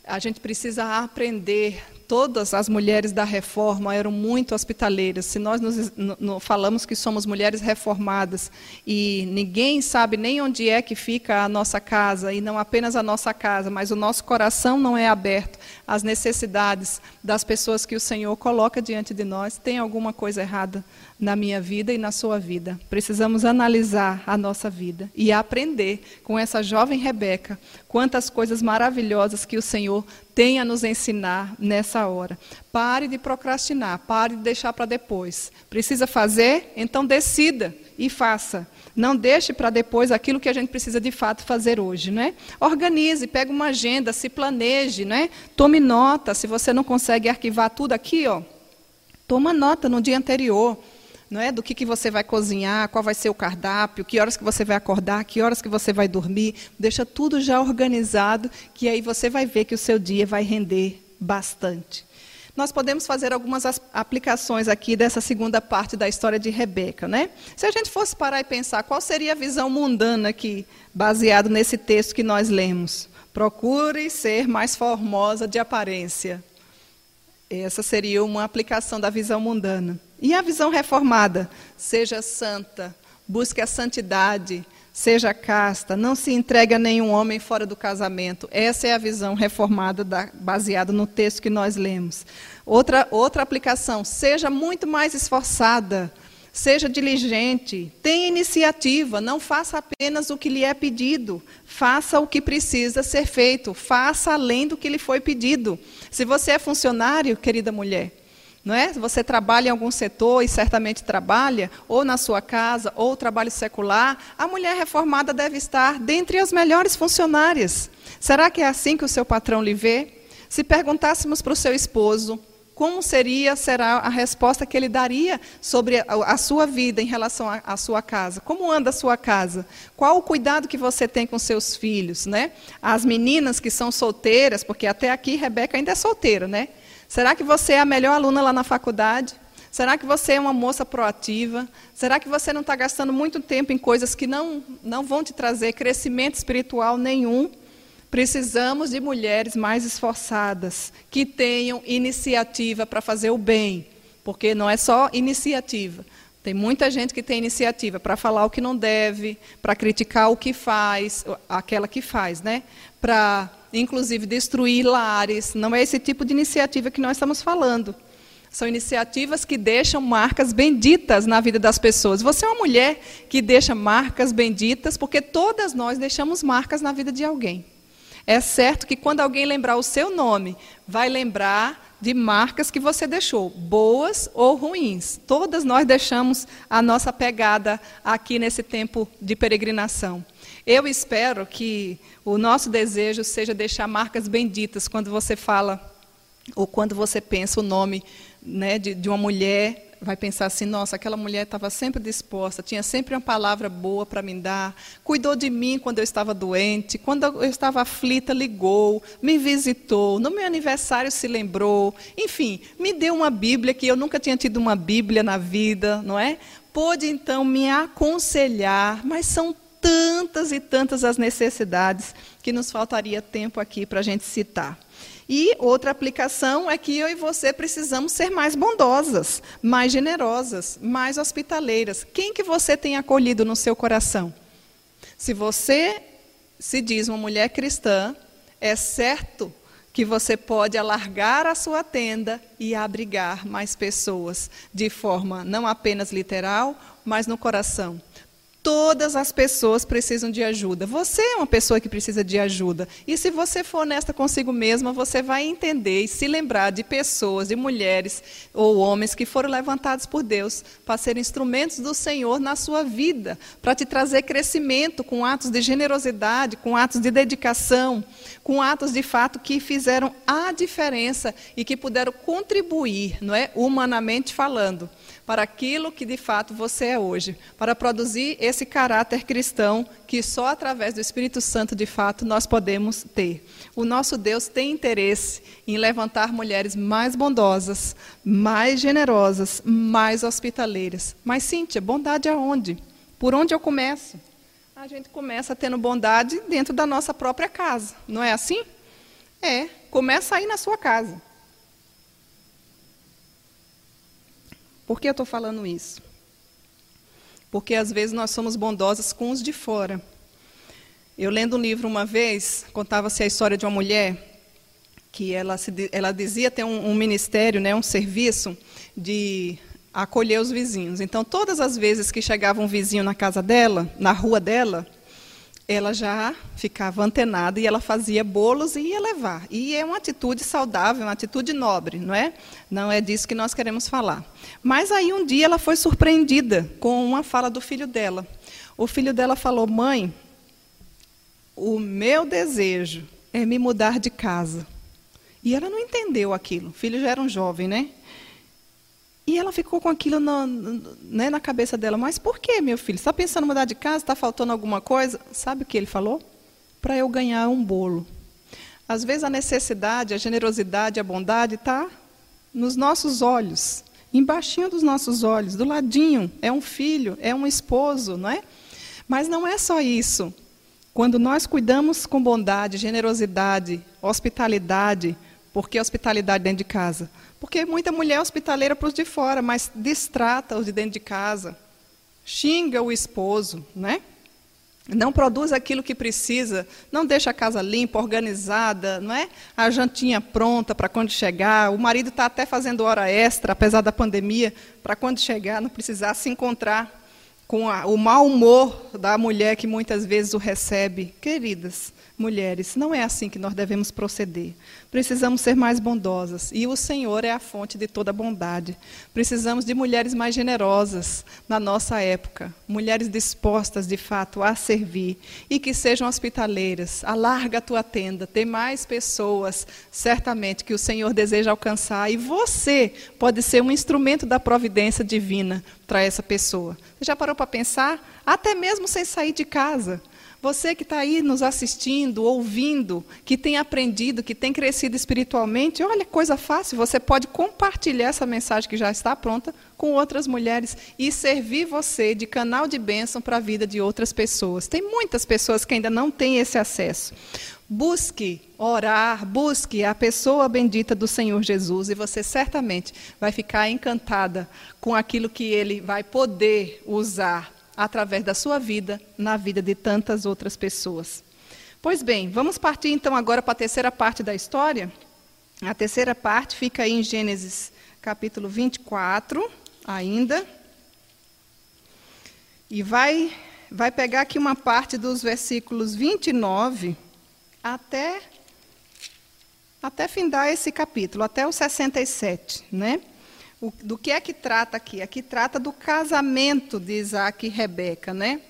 a gente precisa aprender todas as mulheres da reforma eram muito hospitaleiras. Se nós nos, no, falamos que somos mulheres reformadas e ninguém sabe nem onde é que fica a nossa casa, e não apenas a nossa casa, mas o nosso coração não é aberto às necessidades das pessoas que o Senhor coloca diante de nós, tem alguma coisa errada na minha vida e na sua vida. Precisamos analisar a nossa vida e aprender com essa jovem Rebeca quantas coisas maravilhosas que o Senhor tem a nos ensinar nessa hora. Pare de procrastinar, pare de deixar para depois. Precisa fazer? Então decida e faça. Não deixe para depois aquilo que a gente precisa de fato fazer hoje, né? Organize, pegue uma agenda, se planeje, né? Tome nota, se você não consegue arquivar tudo aqui, ó. Toma nota no dia anterior não é? Do que, que você vai cozinhar, qual vai ser o cardápio, que horas que você vai acordar, que horas que você vai dormir. Deixa tudo já organizado, que aí você vai ver que o seu dia vai render bastante. Nós podemos fazer algumas aplicações aqui dessa segunda parte da história de Rebeca, né? Se a gente fosse parar e pensar qual seria a visão mundana aqui, baseado nesse texto que nós lemos. Procure ser mais formosa de aparência. Essa seria uma aplicação da visão mundana. E a visão reformada? Seja santa, busque a santidade, seja casta, não se entregue a nenhum homem fora do casamento. Essa é a visão reformada da, baseada no texto que nós lemos. Outra, outra aplicação, seja muito mais esforçada, seja diligente, tenha iniciativa, não faça apenas o que lhe é pedido, faça o que precisa ser feito, faça além do que lhe foi pedido. Se você é funcionário, querida mulher, não é? Você trabalha em algum setor e certamente trabalha, ou na sua casa, ou trabalho secular, a mulher reformada deve estar dentre as melhores funcionárias. Será que é assim que o seu patrão lhe vê? Se perguntássemos para o seu esposo, como seria será a resposta que ele daria sobre a, sua vida em relação à sua casa? Como anda a sua casa? Qual o cuidado que você tem com seus filhos, né? As meninas que são solteiras, porque até aqui Rebeca ainda é solteira, né? Será que você é a melhor aluna lá na faculdade? Será que você é uma moça proativa? Será que você não está gastando muito tempo em coisas que não, não vão te trazer crescimento espiritual nenhum? Precisamos de mulheres mais esforçadas, que tenham iniciativa para fazer o bem, porque não é só iniciativa. Tem muita gente que tem iniciativa para falar o que não deve, para criticar o que faz, aquela que faz, né? Para inclusive destruir lares. Não é esse tipo de iniciativa que nós estamos falando. São iniciativas que deixam marcas benditas na vida das pessoas. Você é uma mulher que deixa marcas benditas, porque todas nós deixamos marcas na vida de alguém. É certo que quando alguém lembrar o seu nome, vai lembrar de marcas que você deixou, boas ou ruins. Todas nós deixamos a nossa pegada aqui nesse tempo de peregrinação. Eu espero que o nosso desejo seja deixar marcas benditas quando você fala ou quando você pensa o nome né, de, de uma mulher vai pensar assim: nossa, aquela mulher estava sempre disposta, tinha sempre uma palavra boa para me dar, cuidou de mim quando eu estava doente, quando eu estava aflita, ligou, me visitou, no meu aniversário se lembrou, enfim, me deu uma Bíblia que eu nunca tinha tido uma Bíblia na vida, não é? Pôde então me aconselhar, mas são tantas e tantas as necessidades que nos faltaria tempo aqui para a gente citar. E outra aplicação é que eu e você precisamos ser mais bondosas, mais generosas, mais hospitaleiras. Quem que você tem acolhido no seu coração? Se você se diz uma mulher cristã, é certo que você pode alargar a sua tenda e abrigar mais pessoas, de forma não apenas literal, mas no coração. Todas as pessoas precisam de ajuda. Você é uma pessoa que precisa de ajuda. E se você for honesta consigo mesma, você vai entender e se lembrar de pessoas, de mulheres ou homens que foram levantados por Deus para serem instrumentos do Senhor na sua vida, para te trazer crescimento com atos de generosidade, com atos de dedicação, com atos de fato que fizeram a diferença e que puderam contribuir, não é, humanamente falando para aquilo que de fato você é hoje, para produzir esse caráter cristão que só através do Espírito Santo de fato nós podemos ter. O nosso Deus tem interesse em levantar mulheres mais bondosas, mais generosas, mais hospitaleiras. Mas, Cíntia, bondade aonde? Por onde eu começo? A gente começa tendo bondade dentro da nossa própria casa, não é assim? É, começa aí na sua casa. Por que eu estou falando isso? Porque às vezes nós somos bondosas com os de fora. Eu lendo um livro uma vez, contava-se a história de uma mulher que ela, se, ela dizia ter um, um ministério, né, um serviço de acolher os vizinhos. Então, todas as vezes que chegava um vizinho na casa dela, na rua dela, ela já ficava antenada e ela fazia bolos e ia levar. E é uma atitude saudável, uma atitude nobre, não é? Não é disso que nós queremos falar. Mas aí um dia ela foi surpreendida com uma fala do filho dela. O filho dela falou: Mãe, o meu desejo é me mudar de casa. E ela não entendeu aquilo. O filho já era um jovem, né? E ela ficou com aquilo na, né, na cabeça dela. Mas por que, meu filho? Está pensando em mudar de casa? Está faltando alguma coisa? Sabe o que ele falou? Para eu ganhar um bolo. Às vezes a necessidade, a generosidade, a bondade está nos nossos olhos, embaixo dos nossos olhos, do ladinho. É um filho, é um esposo, não é? Mas não é só isso. Quando nós cuidamos com bondade, generosidade, hospitalidade, por que hospitalidade dentro de casa? Porque muita mulher hospitaleira para os de fora, mas distrata os de dentro de casa. Xinga o esposo, né? Não produz aquilo que precisa, não deixa a casa limpa, organizada, não é? A jantinha pronta para quando chegar. O marido está até fazendo hora extra, apesar da pandemia, para quando chegar não precisar se encontrar com a, o mau humor da mulher que muitas vezes o recebe. Queridas, mulheres, não é assim que nós devemos proceder. Precisamos ser mais bondosas. E o Senhor é a fonte de toda bondade. Precisamos de mulheres mais generosas na nossa época. Mulheres dispostas, de fato, a servir. E que sejam hospitaleiras. Alarga a tua tenda. Tem mais pessoas, certamente, que o Senhor deseja alcançar. E você pode ser um instrumento da providência divina para essa pessoa. Você já parou para pensar? Até mesmo sem sair de casa. Você que está aí nos assistindo, ouvindo, que tem aprendido, que tem crescido espiritualmente, olha, coisa fácil, você pode compartilhar essa mensagem que já está pronta com outras mulheres e servir você de canal de bênção para a vida de outras pessoas. Tem muitas pessoas que ainda não têm esse acesso. Busque orar, busque a pessoa bendita do Senhor Jesus e você certamente vai ficar encantada com aquilo que ele vai poder usar através da sua vida na vida de tantas outras pessoas. Pois bem, vamos partir então agora para a terceira parte da história. A terceira parte fica aí em Gênesis capítulo 24, ainda. E vai, vai pegar aqui uma parte dos versículos 29 até, até findar esse capítulo, até o 67, né? O, do que é que trata aqui? Aqui trata do casamento de Isaac e Rebeca, né?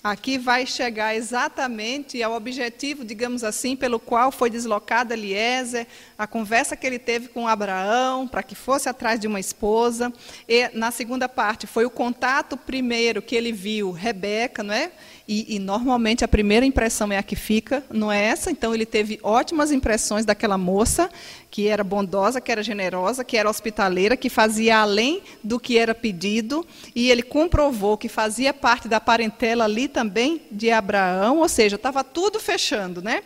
Aqui vai chegar exatamente ao objetivo, digamos assim, pelo qual foi deslocado Eliezer, a conversa que ele teve com Abraão, para que fosse atrás de uma esposa. E na segunda parte foi o contato primeiro que ele viu Rebeca, não é? E, e, normalmente a primeira impressão é a que fica, não é essa? Então ele teve ótimas impressões daquela moça, que era bondosa, que era generosa, que era hospitaleira, que fazia além do que era pedido, e ele comprovou que fazia parte da parentela ali também de Abraão, ou seja, estava tudo fechando, né?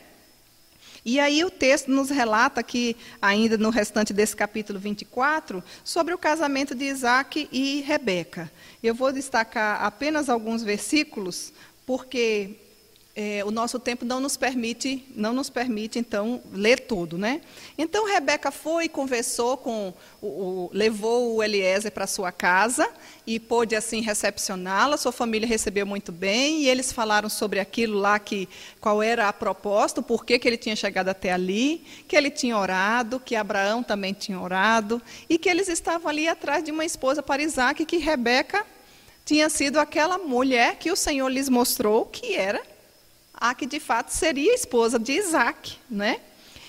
E aí o texto nos relata que, ainda no restante desse capítulo 24, sobre o casamento de Isaac e Rebeca. Eu vou destacar apenas alguns versículos porque é, o nosso tempo não nos permite, não nos permite então ler tudo, né? Então Rebeca foi e conversou com, o, o, levou o Eliezer para sua casa e pôde assim recepcioná-la. Sua família recebeu muito bem e eles falaram sobre aquilo lá que qual era a proposta, por que que ele tinha chegado até ali, que ele tinha orado, que Abraão também tinha orado e que eles estavam ali atrás de uma esposa para Isaac, que Rebeca tinha sido aquela mulher que o Senhor lhes mostrou que era a que de fato seria esposa de Isaac. Né?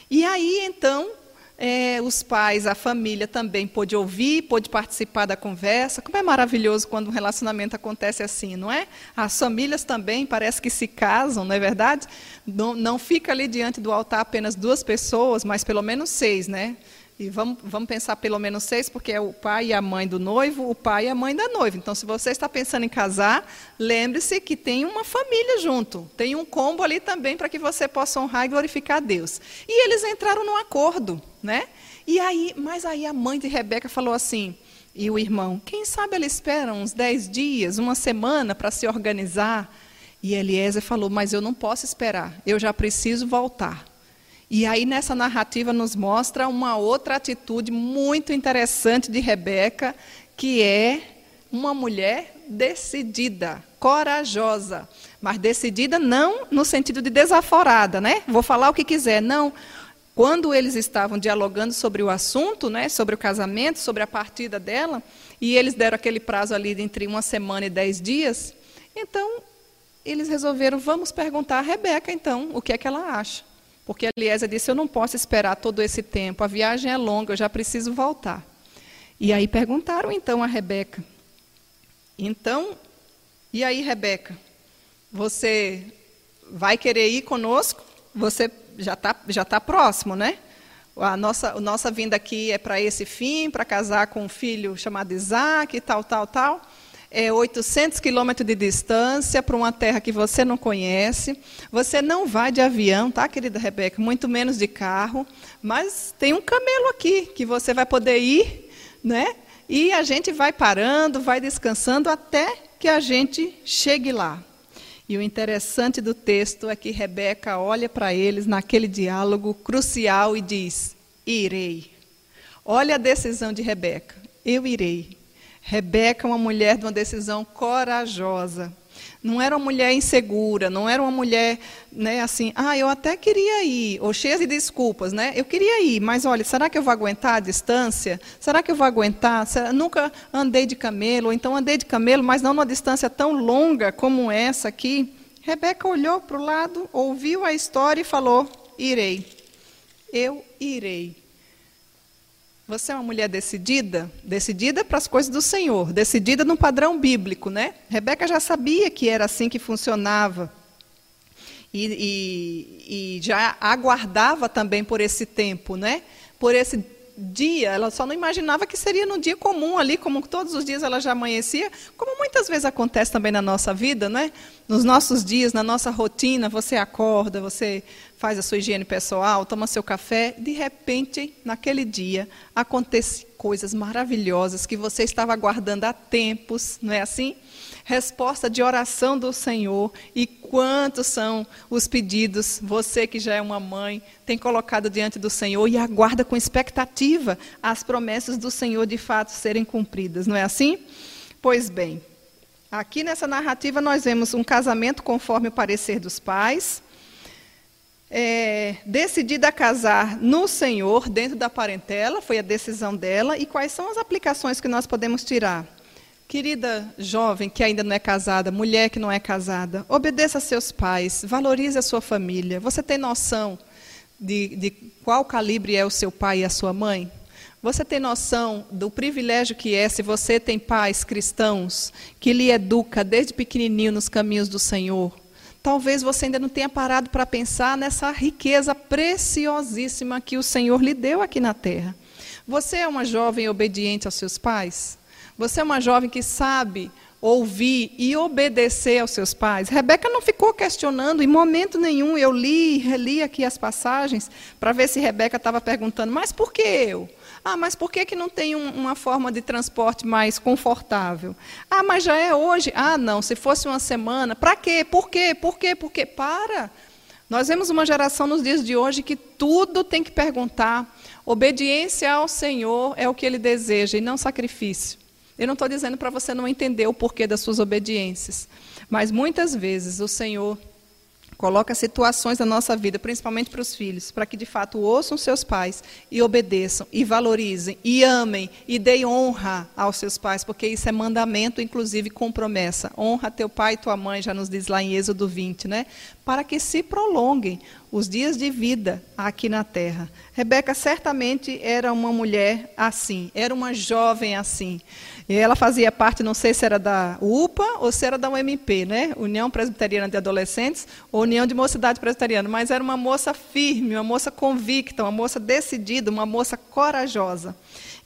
E aí, então, é, os pais, a família também pôde ouvir, pôde participar da conversa. Como é maravilhoso quando um relacionamento acontece assim, não é? As famílias também parece que se casam, não é verdade? Não, não fica ali diante do altar apenas duas pessoas, mas pelo menos seis, né? E vamos, vamos pensar pelo menos seis, porque é o pai e a mãe do noivo, o pai e a mãe da noiva. Então, se você está pensando em casar, lembre-se que tem uma família junto. Tem um combo ali também para que você possa honrar e glorificar a Deus. E eles entraram num acordo, né? E aí, mas aí a mãe de Rebeca falou assim, e o irmão, quem sabe ela espera uns dez dias, uma semana para se organizar. E Eliezer falou, mas eu não posso esperar, eu já preciso voltar. E aí, nessa narrativa, nos mostra uma outra atitude muito interessante de Rebeca, que é uma mulher decidida, corajosa. Mas decidida não no sentido de desaforada, né? Vou falar o que quiser. Não. Quando eles estavam dialogando sobre o assunto, né, sobre o casamento, sobre a partida dela, e eles deram aquele prazo ali entre uma semana e dez dias, então eles resolveram, vamos perguntar a Rebeca, então, o que é que ela acha. Porque Eliezer disse: Eu não posso esperar todo esse tempo, a viagem é longa, eu já preciso voltar. E aí perguntaram então a Rebeca: Então, e aí, Rebeca, você vai querer ir conosco? Você já está já tá próximo, né? A nossa, a nossa vinda aqui é para esse fim, para casar com um filho chamado Isaac, tal, tal, tal é, 800 quilômetros de distância para uma terra que você não conhece. Você não vai de avião, tá, querida Rebeca? Muito menos de carro. Mas tem um camelo aqui que você vai poder ir, né? E a gente vai parando, vai descansando até que a gente chegue lá. E o interessante do texto é que Rebeca olha para eles naquele diálogo crucial e diz: Irei. Olha a decisão de Rebeca: Eu irei. Rebeca é uma mulher de uma decisão corajosa. Não era uma mulher insegura, não era uma mulher né, assim, ah, eu até queria ir, ou cheia de desculpas, né? Eu queria ir, mas olha, será que eu vou aguentar a distância? Será que eu vou aguentar? Será, nunca andei de camelo, ou então andei de camelo, mas não numa distância tão longa como essa aqui. Rebeca olhou para o lado, ouviu a história e falou: Irei. Eu irei. Você é uma mulher decidida? Decidida para as coisas do Senhor, decidida no padrão bíblico, né? Rebeca já sabia que era assim que funcionava. E, e, e já aguardava também por esse tempo, né? Por esse dia, ela só não imaginava que seria no dia comum ali, como todos os dias ela já amanhecia, como muitas vezes acontece também na nossa vida, né? Nos nossos dias, na nossa rotina, você acorda, você faz a sua higiene pessoal, toma seu café, de repente, naquele dia, acontecem coisas maravilhosas que você estava aguardando há tempos, não é assim? resposta de oração do Senhor. E quantos são os pedidos, você que já é uma mãe, tem colocado diante do Senhor e aguarda com expectativa as promessas do Senhor de fato serem cumpridas, não é assim? Pois bem, aqui nessa narrativa nós vemos um casamento conforme o parecer dos pais. É, decidida a casar no Senhor, dentro da parentela, foi a decisão dela, e quais são as aplicações que nós podemos tirar? Querida jovem que ainda não é casada, mulher que não é casada, obedeça a seus pais, valorize a sua família. Você tem noção de, de qual calibre é o seu pai e a sua mãe? Você tem noção do privilégio que é se você tem pais cristãos que lhe educa desde pequenininho nos caminhos do Senhor? Talvez você ainda não tenha parado para pensar nessa riqueza preciosíssima que o Senhor lhe deu aqui na terra. Você é uma jovem obediente aos seus pais? Você é uma jovem que sabe ouvir e obedecer aos seus pais. Rebeca não ficou questionando em momento nenhum. Eu li, reli aqui as passagens para ver se Rebeca estava perguntando, mas por que eu? Ah, mas por que, que não tem um, uma forma de transporte mais confortável? Ah, mas já é hoje. Ah, não, se fosse uma semana, para quê? Por quê? Por quê? Por quê? Para. Nós vemos uma geração nos dias de hoje que tudo tem que perguntar. Obediência ao Senhor é o que ele deseja e não sacrifício. Eu não estou dizendo para você não entender o porquê das suas obediências, mas muitas vezes o Senhor Coloca situações da nossa vida, principalmente para os filhos, para que de fato ouçam seus pais e obedeçam, e valorizem, e amem, e deem honra aos seus pais, porque isso é mandamento, inclusive com promessa. Honra teu pai e tua mãe, já nos diz lá em Êxodo 20, né? Para que se prolonguem os dias de vida aqui na terra. Rebeca certamente era uma mulher assim, era uma jovem assim. E ela fazia parte, não sei se era da UPA ou se era da UMP, né? União Presbiteriana de Adolescentes ou União de Mocidade Presbiteriana, mas era uma moça firme, uma moça convicta, uma moça decidida, uma moça corajosa.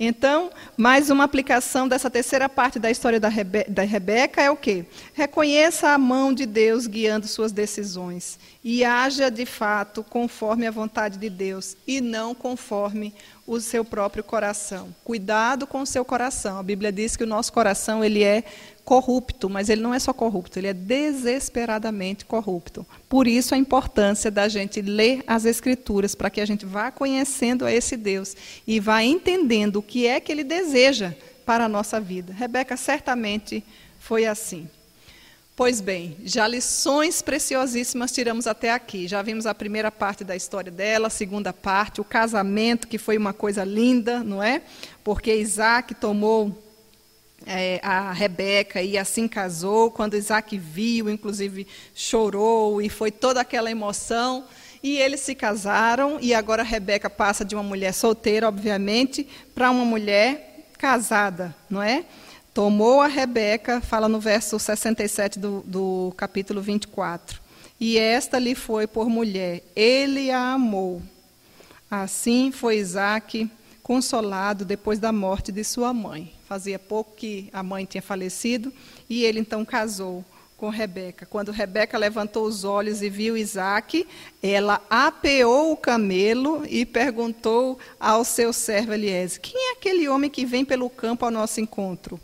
Então, mais uma aplicação dessa terceira parte da história da, Rebe da Rebeca é o quê? Reconheça a mão de Deus guiando suas decisões e haja de fato conforme a vontade de Deus e não conforme o seu próprio coração. Cuidado com o seu coração. A Bíblia diz que o nosso coração ele é corrupto, mas ele não é só corrupto, ele é desesperadamente corrupto. Por isso a importância da gente ler as escrituras para que a gente vá conhecendo a esse Deus e vá entendendo o que é que ele deseja para a nossa vida. Rebeca certamente foi assim. Pois bem, já lições preciosíssimas tiramos até aqui. Já vimos a primeira parte da história dela, a segunda parte, o casamento, que foi uma coisa linda, não é? Porque Isaac tomou é, a Rebeca e assim casou. Quando Isaac viu, inclusive chorou e foi toda aquela emoção. E eles se casaram, e agora Rebeca passa de uma mulher solteira, obviamente, para uma mulher casada, não é? Tomou a Rebeca, fala no verso 67 do, do capítulo 24. E esta lhe foi por mulher. Ele a amou. Assim foi Isaac consolado depois da morte de sua mãe. Fazia pouco que a mãe tinha falecido e ele então casou com Rebeca. Quando Rebeca levantou os olhos e viu Isaac, ela apeou o camelo e perguntou ao seu servo Eliezer: Quem é aquele homem que vem pelo campo ao nosso encontro?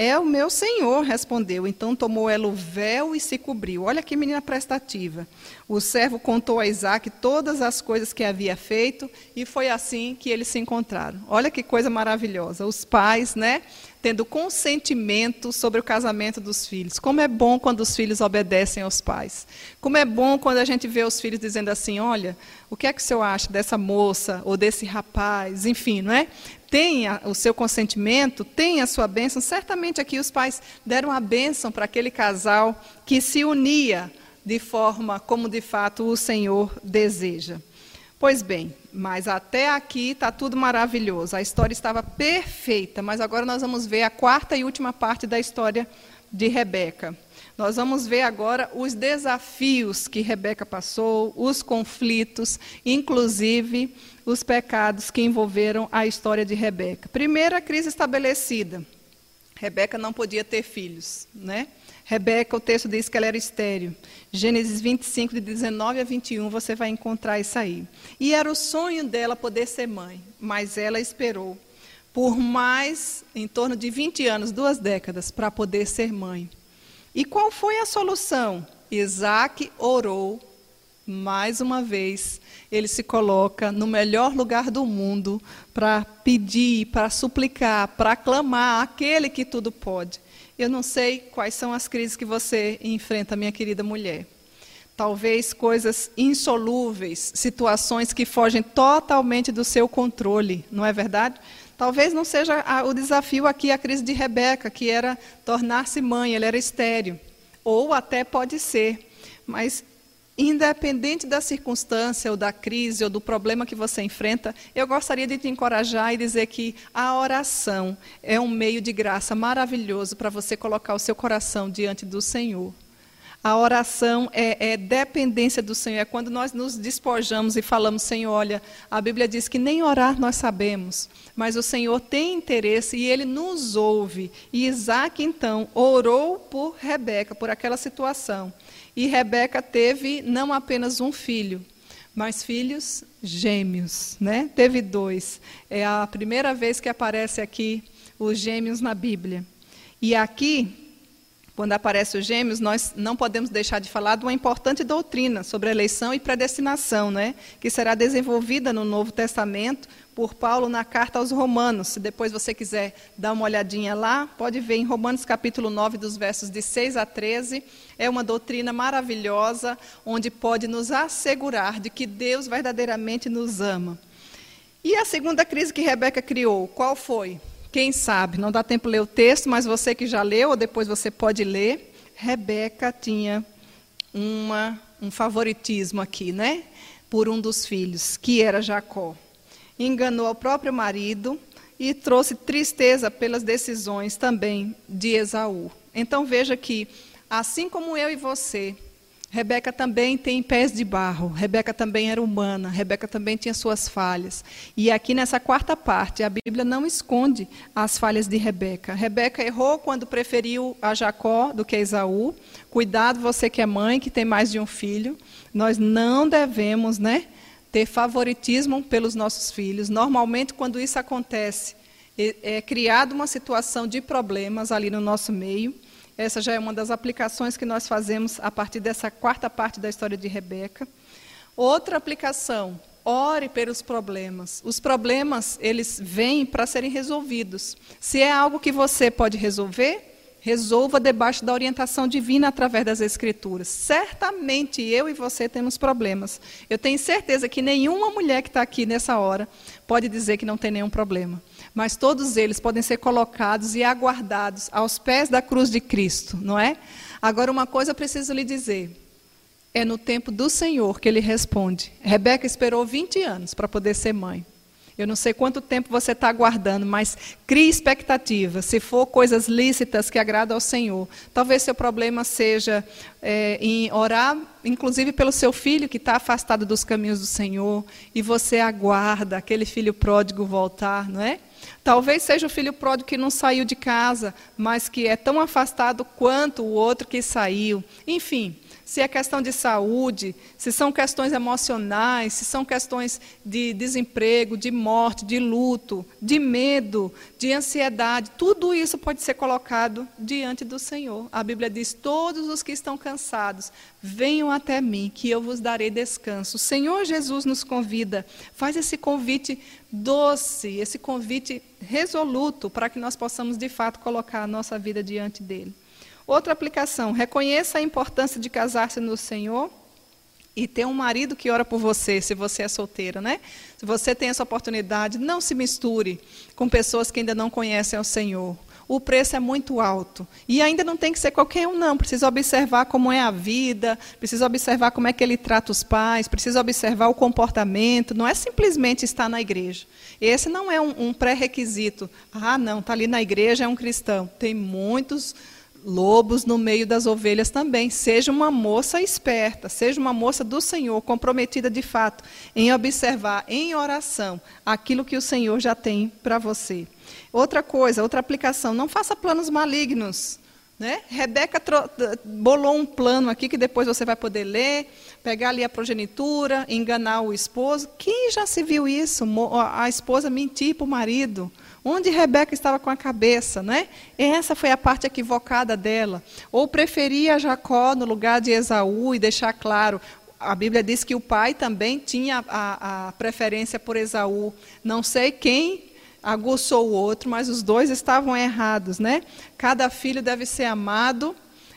É o meu senhor, respondeu. Então tomou ela o véu e se cobriu. Olha que menina prestativa. O servo contou a Isaac todas as coisas que havia feito e foi assim que eles se encontraram. Olha que coisa maravilhosa. Os pais, né? Tendo consentimento sobre o casamento dos filhos. Como é bom quando os filhos obedecem aos pais. Como é bom quando a gente vê os filhos dizendo assim: olha, o que é que o senhor acha dessa moça ou desse rapaz? Enfim, não é? Tenha o seu consentimento, tenha a sua bênção. Certamente aqui os pais deram a bênção para aquele casal que se unia de forma como de fato o Senhor deseja. Pois bem, mas até aqui está tudo maravilhoso. A história estava perfeita, mas agora nós vamos ver a quarta e última parte da história de Rebeca. Nós vamos ver agora os desafios que Rebeca passou, os conflitos, inclusive os pecados que envolveram a história de Rebeca. Primeira crise estabelecida. Rebeca não podia ter filhos, né? Rebeca, o texto diz que ela era estéril. Gênesis 25, de 19 a 21, você vai encontrar isso aí. E era o sonho dela poder ser mãe, mas ela esperou por mais, em torno de 20 anos, duas décadas, para poder ser mãe. E qual foi a solução? Isaac orou mais uma vez, ele se coloca no melhor lugar do mundo para pedir, para suplicar, para clamar aquele que tudo pode. Eu não sei quais são as crises que você enfrenta, minha querida mulher. Talvez coisas insolúveis, situações que fogem totalmente do seu controle, não é verdade? Talvez não seja o desafio aqui a crise de Rebeca, que era tornar-se mãe, ela era estéreo. Ou até pode ser. Mas Independente da circunstância, ou da crise, ou do problema que você enfrenta, eu gostaria de te encorajar e dizer que a oração é um meio de graça maravilhoso para você colocar o seu coração diante do Senhor. A oração é, é, dependência do Senhor. É quando nós nos despojamos e falamos, Senhor, olha, a Bíblia diz que nem orar nós sabemos, mas o Senhor tem interesse e Ele nos ouve. E Isaac, então, orou por Rebeca, por aquela situação. E Rebeca teve não apenas um filho, mas filhos gêmeos, né? Teve dois. É a primeira vez que aparece aqui os gêmeos na Bíblia. E aqui, quando aparece os gêmeos, nós não podemos deixar de falar de uma importante doutrina sobre eleição e predestinação, né? Que será desenvolvida no Novo Testamento por Paulo na carta aos Romanos. Se depois você quiser dar uma olhadinha lá, pode ver em Romanos capítulo 9, dos versos de 6 a 13. É uma doutrina maravilhosa, onde pode nos assegurar de que Deus verdadeiramente nos ama. E a segunda crise que Rebeca criou, qual foi? Quem sabe? Não dá tempo de ler o texto, mas você que já leu, ou depois você pode ler. Rebeca tinha uma, um favoritismo aqui, né? Por um dos filhos, que era Jacó enganou ao próprio marido e trouxe tristeza pelas decisões também de Esaú. Então veja que, assim como eu e você, Rebeca também tem pés de barro, Rebeca também era humana, Rebeca também tinha suas falhas. E aqui nessa quarta parte, a Bíblia não esconde as falhas de Rebeca. Rebeca errou quando preferiu a Jacó do que a Esaú. Cuidado, você que é mãe, que tem mais de um filho. Nós não devemos, né? ter favoritismo pelos nossos filhos. Normalmente, quando isso acontece, é, é criada uma situação de problemas ali no nosso meio. Essa já é uma das aplicações que nós fazemos a partir dessa quarta parte da história de Rebeca. Outra aplicação, ore pelos problemas. Os problemas, eles vêm para serem resolvidos. Se é algo que você pode resolver, resolva debaixo da orientação divina através das Escrituras. Certamente eu e você temos problemas. Eu tenho certeza que nenhuma mulher que está aqui nessa hora pode dizer que não tem nenhum problema. Mas todos eles podem ser colocados e aguardados aos pés da cruz de Cristo, não é? Agora, uma coisa eu preciso lhe dizer. É no tempo do Senhor que ele responde. Rebeca esperou 20 anos para poder ser mãe. Eu não sei quanto tempo você está aguardando, mas crie expectativa. Se for coisas lícitas que agradam ao Senhor. Talvez seu problema seja é, em orar, inclusive pelo seu filho que está afastado dos caminhos do Senhor, e você aguarda aquele filho pródigo voltar, não é? Talvez seja o filho pródigo que não saiu de casa, mas que é tão afastado quanto o outro que saiu. Enfim, se é questão de saúde, se são questões emocionais, se são questões de desemprego, de morte, de luto, de medo, de ansiedade, tudo isso pode ser colocado diante do Senhor. A Bíblia diz: Todos os que estão cansados, venham até mim, que eu vos darei descanso. O Senhor Jesus nos convida, faz esse convite doce, esse convite resoluto, para que nós possamos de fato colocar a nossa vida diante dele. Outra aplicação: reconheça a importância de casar-se no Senhor e ter um marido que ora por você, se você é solteira, né? Se você tem essa oportunidade, não se misture com pessoas que ainda não conhecem o Senhor. O preço é muito alto. E ainda não tem que ser qualquer um, não. Precisa observar como é a vida, precisa observar como é que ele trata os pais, precisa observar o comportamento. Não é simplesmente estar na igreja. Esse não é um, um pré-requisito. Ah, não, está ali na igreja, é um cristão. Tem muitos lobos no meio das ovelhas também. Seja uma moça esperta, seja uma moça do Senhor, comprometida de fato em observar em oração aquilo que o Senhor já tem para você. Outra coisa, outra aplicação, não faça planos malignos. Né? Rebeca bolou um plano aqui que depois você vai poder ler, pegar ali a progenitura, enganar o esposo. Quem já se viu isso? A esposa mentir para o marido. Onde Rebeca estava com a cabeça, né? Essa foi a parte equivocada dela. Ou preferia Jacó no lugar de Esaú e deixar claro. A Bíblia diz que o pai também tinha a, a preferência por Esaú. Não sei quem aguçou o outro, mas os dois estavam errados, né? Cada filho deve ser amado,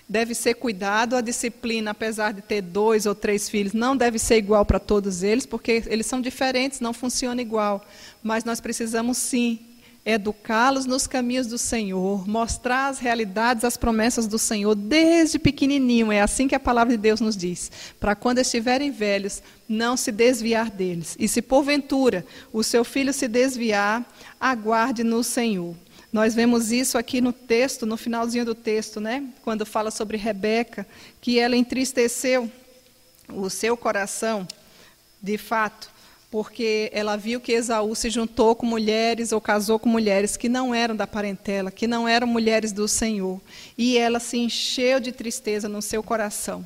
deve ser cuidado. A disciplina, apesar de ter dois ou três filhos, não deve ser igual para todos eles, porque eles são diferentes, não funciona igual. Mas nós precisamos sim educá-los nos caminhos do Senhor, mostrar as realidades, as promessas do Senhor desde pequenininho. É assim que a palavra de Deus nos diz. Para quando estiverem velhos, não se desviar deles. E se porventura o seu filho se desviar, aguarde no Senhor. Nós vemos isso aqui no texto, no finalzinho do texto, né? Quando fala sobre Rebeca, que ela entristeceu o seu coração, de fato, porque ela viu que Esaú se juntou com mulheres ou casou com mulheres que não eram da parentela, que não eram mulheres do Senhor. E ela se encheu de tristeza no seu coração.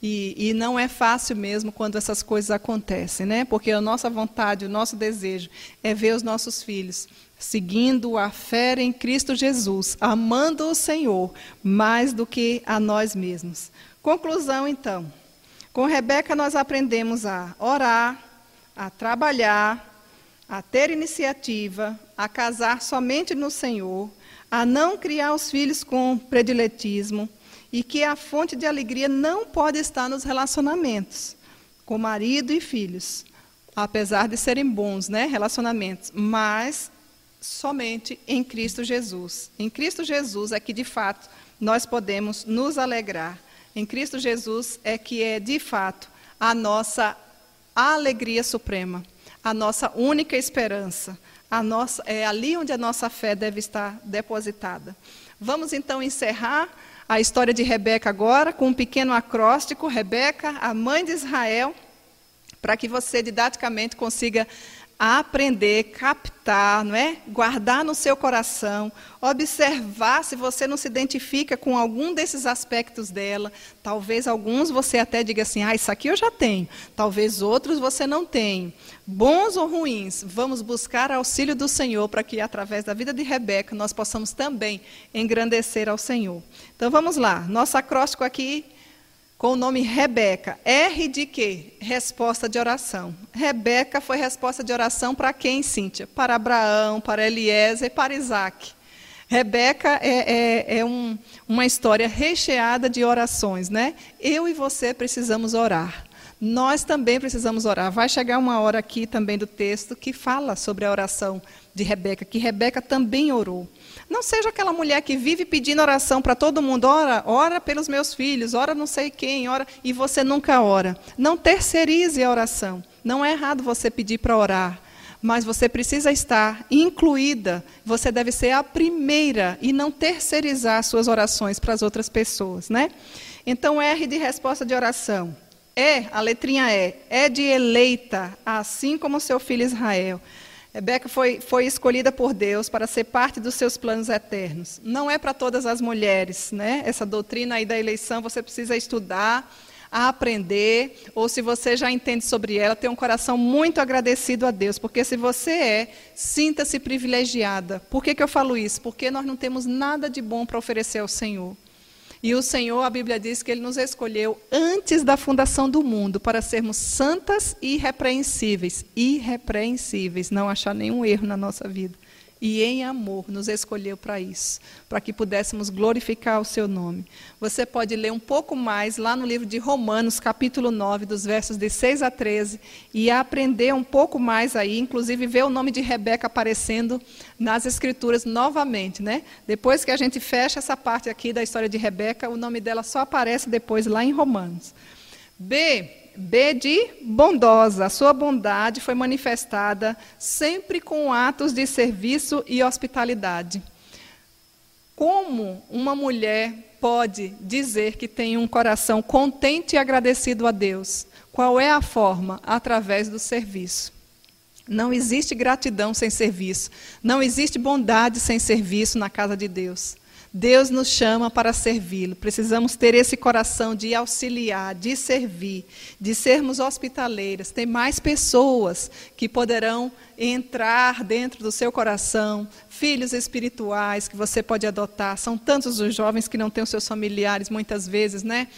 E, e, não é fácil mesmo quando essas coisas acontecem, né? Porque a nossa vontade, o nosso desejo é ver os nossos filhos seguindo a fé em Cristo Jesus, amando o Senhor mais do que a nós mesmos. Conclusão, então. Com Rebeca, nós aprendemos a orar, a trabalhar, a ter iniciativa, a casar somente no Senhor, a não criar os filhos com prediletismo e que a fonte de alegria não pode estar nos relacionamentos com marido e filhos, apesar de serem bons, né, relacionamentos, mas somente em Cristo Jesus. Em Cristo Jesus é que de fato nós podemos nos alegrar. Em Cristo Jesus é que é de fato a nossa alegria suprema, a nossa única esperança, a nossa, é ali onde a nossa fé deve estar depositada. Vamos então encerrar a história de Rebeca agora com um pequeno acróstico. Rebeca, a mãe de Israel, para que você didaticamente consiga aprender, captar, não é? Guardar no seu coração, observar se você não se identifica com algum desses aspectos dela. Talvez alguns você até diga assim: "Ah, isso aqui eu já tenho". Talvez outros você não tenha. Bons ou ruins, vamos buscar auxílio do Senhor para que através da vida de Rebeca nós possamos também engrandecer ao Senhor. Então vamos lá. Nosso acróstico aqui com o nome Rebeca. R de quê? Resposta de oração. Rebeca foi resposta de oração para quem, Cíntia? Para Abraão, para Eliezer e para Isaac. Rebeca é, é, é um, uma história recheada de orações, né? Eu e você precisamos orar. Nós também precisamos orar. Vai chegar uma hora aqui também do texto que fala sobre a oração de Rebeca, que Rebeca também orou. Não seja aquela mulher que vive pedindo oração para todo mundo, ora, ora pelos meus filhos, ora não sei quem, ora, e você nunca ora. Não terceirize a oração. Não é errado você pedir para orar, mas você precisa estar incluída. Você deve ser a primeira e não terceirizar suas orações para as outras pessoas, né? Então, R de resposta de oração. É, a letrinha E, é de eleita, assim como seu filho Israel. Rebeca foi, foi escolhida por Deus para ser parte dos seus planos eternos. Não é para todas as mulheres, né? Essa doutrina aí da eleição você precisa estudar, aprender, ou se você já entende sobre ela, ter um coração muito agradecido a Deus, porque se você é, sinta-se privilegiada. Por que, que eu falo isso? Porque nós não temos nada de bom para oferecer ao Senhor. E o Senhor, a Bíblia diz que Ele nos escolheu antes da fundação do mundo para sermos santas e irrepreensíveis. Irrepreensíveis, não achar nenhum erro na nossa vida e em amor nos escolheu para isso, para que pudéssemos glorificar o seu nome. Você pode ler um pouco mais lá no livro de Romanos, capítulo 9, dos versos de 6 a 13, e aprender um pouco mais aí, inclusive ver o nome de Rebeca aparecendo nas escrituras novamente, né? Depois que a gente fecha essa parte aqui da história de Rebeca, o nome dela só aparece depois lá em Romanos. B, B de bondosa. A sua bondade foi manifestada sempre com atos de serviço e hospitalidade. Como uma mulher pode dizer que tem um coração contente e agradecido a Deus? Qual é a forma? Através do serviço. Não existe gratidão sem serviço. Não existe bondade sem serviço na casa de Deus. Deus nos chama para servi-lo. Precisamos ter esse coração de auxiliar, de servir, de sermos hospitaleiras. Tem mais pessoas que poderão entrar dentro do seu coração, filhos espirituais que você pode adotar. São tantos os jovens que não têm os seus familiares muitas vezes, né?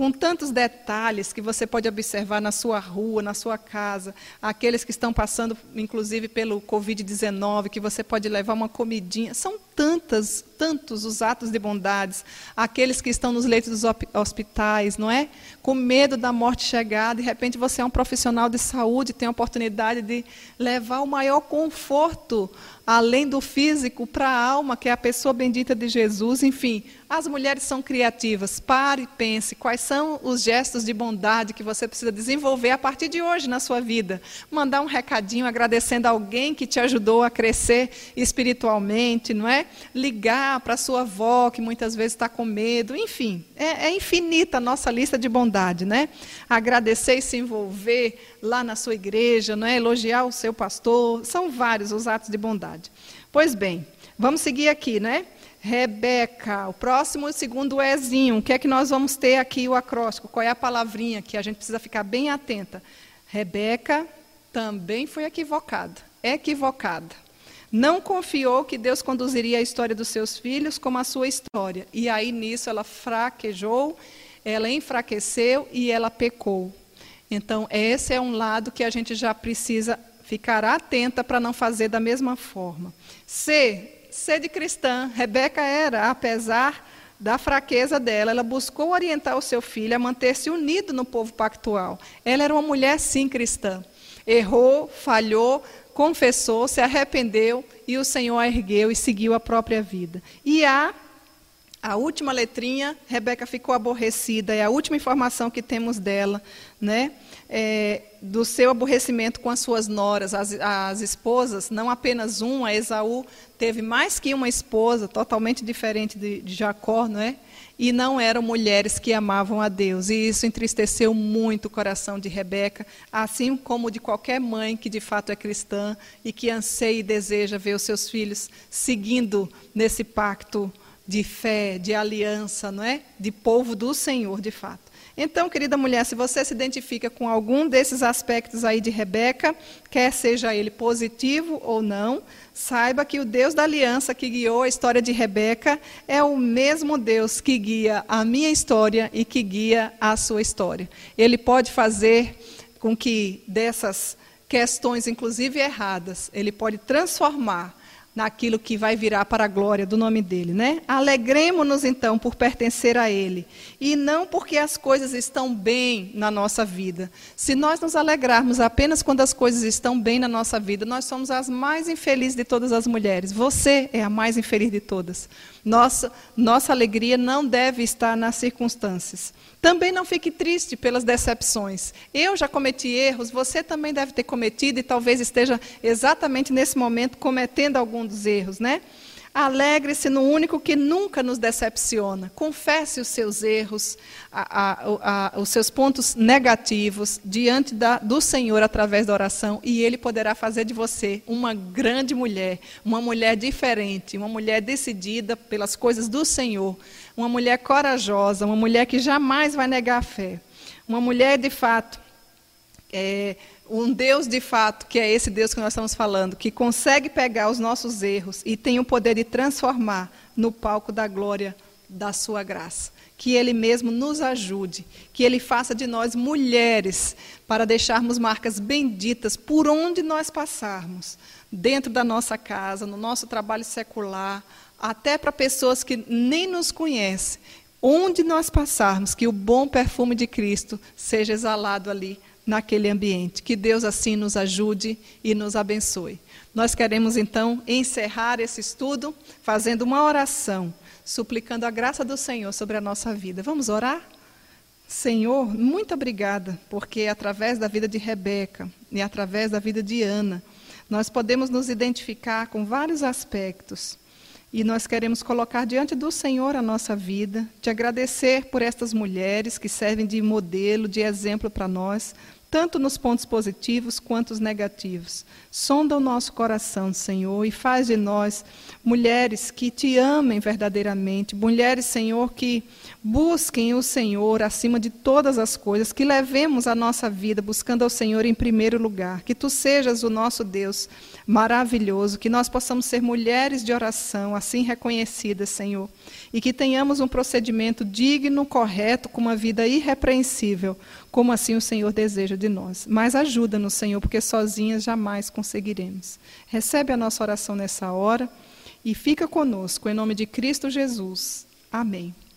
Com tantos detalhes que você pode observar na sua rua, na sua casa, aqueles que estão passando, inclusive, pelo Covid-19, que você pode levar uma comidinha. São tantas, tantos os atos de bondades, aqueles que estão nos leitos dos hospitais, não é? Com medo da morte chegar, de repente você é um profissional de saúde, tem a oportunidade de levar o maior conforto além do físico, para a alma, que é a pessoa bendita de Jesus. Enfim, as mulheres são criativas. Pare e pense quais são os gestos de bondade que você precisa desenvolver a partir de hoje na sua vida. Mandar um recadinho agradecendo alguém que te ajudou a crescer espiritualmente, não é? Ligar para sua avó, que muitas vezes está com medo. Enfim, é, é infinita a nossa lista de bondade, né? Agradecer e se envolver lá na sua igreja, não é? elogiar o seu pastor. São vários os atos de bondade. Pois bem, vamos seguir aqui, né? Rebeca. O próximo, o segundo Ezinho. O que é que nós vamos ter aqui o acróstico? Qual é a palavrinha que a gente precisa ficar bem atenta? Rebeca também foi equivocada. Equivocada. Não confiou que Deus conduziria a história dos seus filhos como a sua história. E aí nisso ela fraquejou, ela enfraqueceu e ela pecou. Então, esse é um lado que a gente já precisa ficar atenta para não fazer da mesma forma. C, C de cristã. Rebeca era, apesar da fraqueza dela, ela buscou orientar o seu filho a manter-se unido no povo pactual. Ela era uma mulher, sim, cristã. Errou, falhou, confessou, se arrependeu e o Senhor a ergueu e seguiu a própria vida. E a a última letrinha, Rebeca ficou aborrecida, é a última informação que temos dela, né? É, do seu aborrecimento com as suas noras, as, as esposas, não apenas uma, Esaú teve mais que uma esposa, totalmente diferente de, de Jacó, não é? e não eram mulheres que amavam a Deus. E isso entristeceu muito o coração de Rebeca, assim como de qualquer mãe que de fato é cristã e que anseia e deseja ver os seus filhos seguindo nesse pacto de fé, de aliança, não é? De povo do Senhor, de fato. Então, querida mulher, se você se identifica com algum desses aspectos aí de Rebeca, quer seja ele positivo ou não, saiba que o Deus da aliança que guiou a história de Rebeca é o mesmo Deus que guia a minha história e que guia a sua história. Ele pode fazer com que dessas questões, inclusive erradas, ele pode transformar naquilo que vai virar para a glória do nome dele, né? Alegremos-nos então por pertencer a ele e não porque as coisas estão bem na nossa vida. Se nós nos alegrarmos apenas quando as coisas estão bem na nossa vida, nós somos as mais infelizes de todas as mulheres. Você é a mais infeliz de todas. Nossa, nossa alegria não deve estar nas circunstâncias. Também não fique triste pelas decepções. Eu já cometi erros, você também deve ter cometido e talvez esteja exatamente nesse momento cometendo algum dos erros, né? Alegre-se no único que nunca nos decepciona. Confesse os seus erros, a, a, a, os seus pontos negativos diante da, do Senhor através da oração, e Ele poderá fazer de você uma grande mulher, uma mulher diferente, uma mulher decidida pelas coisas do Senhor, uma mulher corajosa, uma mulher que jamais vai negar a fé, uma mulher de fato. É, um Deus de fato, que é esse Deus que nós estamos falando, que consegue pegar os nossos erros e tem o poder de transformar no palco da glória da sua graça. Que Ele mesmo nos ajude, que Ele faça de nós mulheres para deixarmos marcas benditas por onde nós passarmos, dentro da nossa casa, no nosso trabalho secular, até para pessoas que nem nos conhecem. Onde nós passarmos, que o bom perfume de Cristo seja exalado ali naquele ambiente. Que Deus assim nos ajude e nos abençoe. Nós queremos então encerrar esse estudo fazendo uma oração, suplicando a graça do Senhor sobre a nossa vida. Vamos orar? Senhor, muito obrigada, porque através da vida de Rebeca e através da vida de Ana, nós podemos nos identificar com vários aspectos. E nós queremos colocar diante do Senhor a nossa vida, te agradecer por estas mulheres que servem de modelo, de exemplo para nós, tanto nos pontos positivos quanto os negativos. Sonda o nosso coração, Senhor, e faz de nós mulheres que te amem verdadeiramente, mulheres, Senhor, que busquem o Senhor acima de todas as coisas, que levemos a nossa vida buscando ao Senhor em primeiro lugar, que tu sejas o nosso Deus maravilhoso, que nós possamos ser mulheres de oração, assim reconhecidas, Senhor, e que tenhamos um procedimento digno, correto, com uma vida irrepreensível, como assim o Senhor deseja de nós. Mas ajuda-nos, Senhor, porque sozinhas jamais conseguiremos. Recebe a nossa oração nessa hora e fica conosco, em nome de Cristo Jesus. Amém.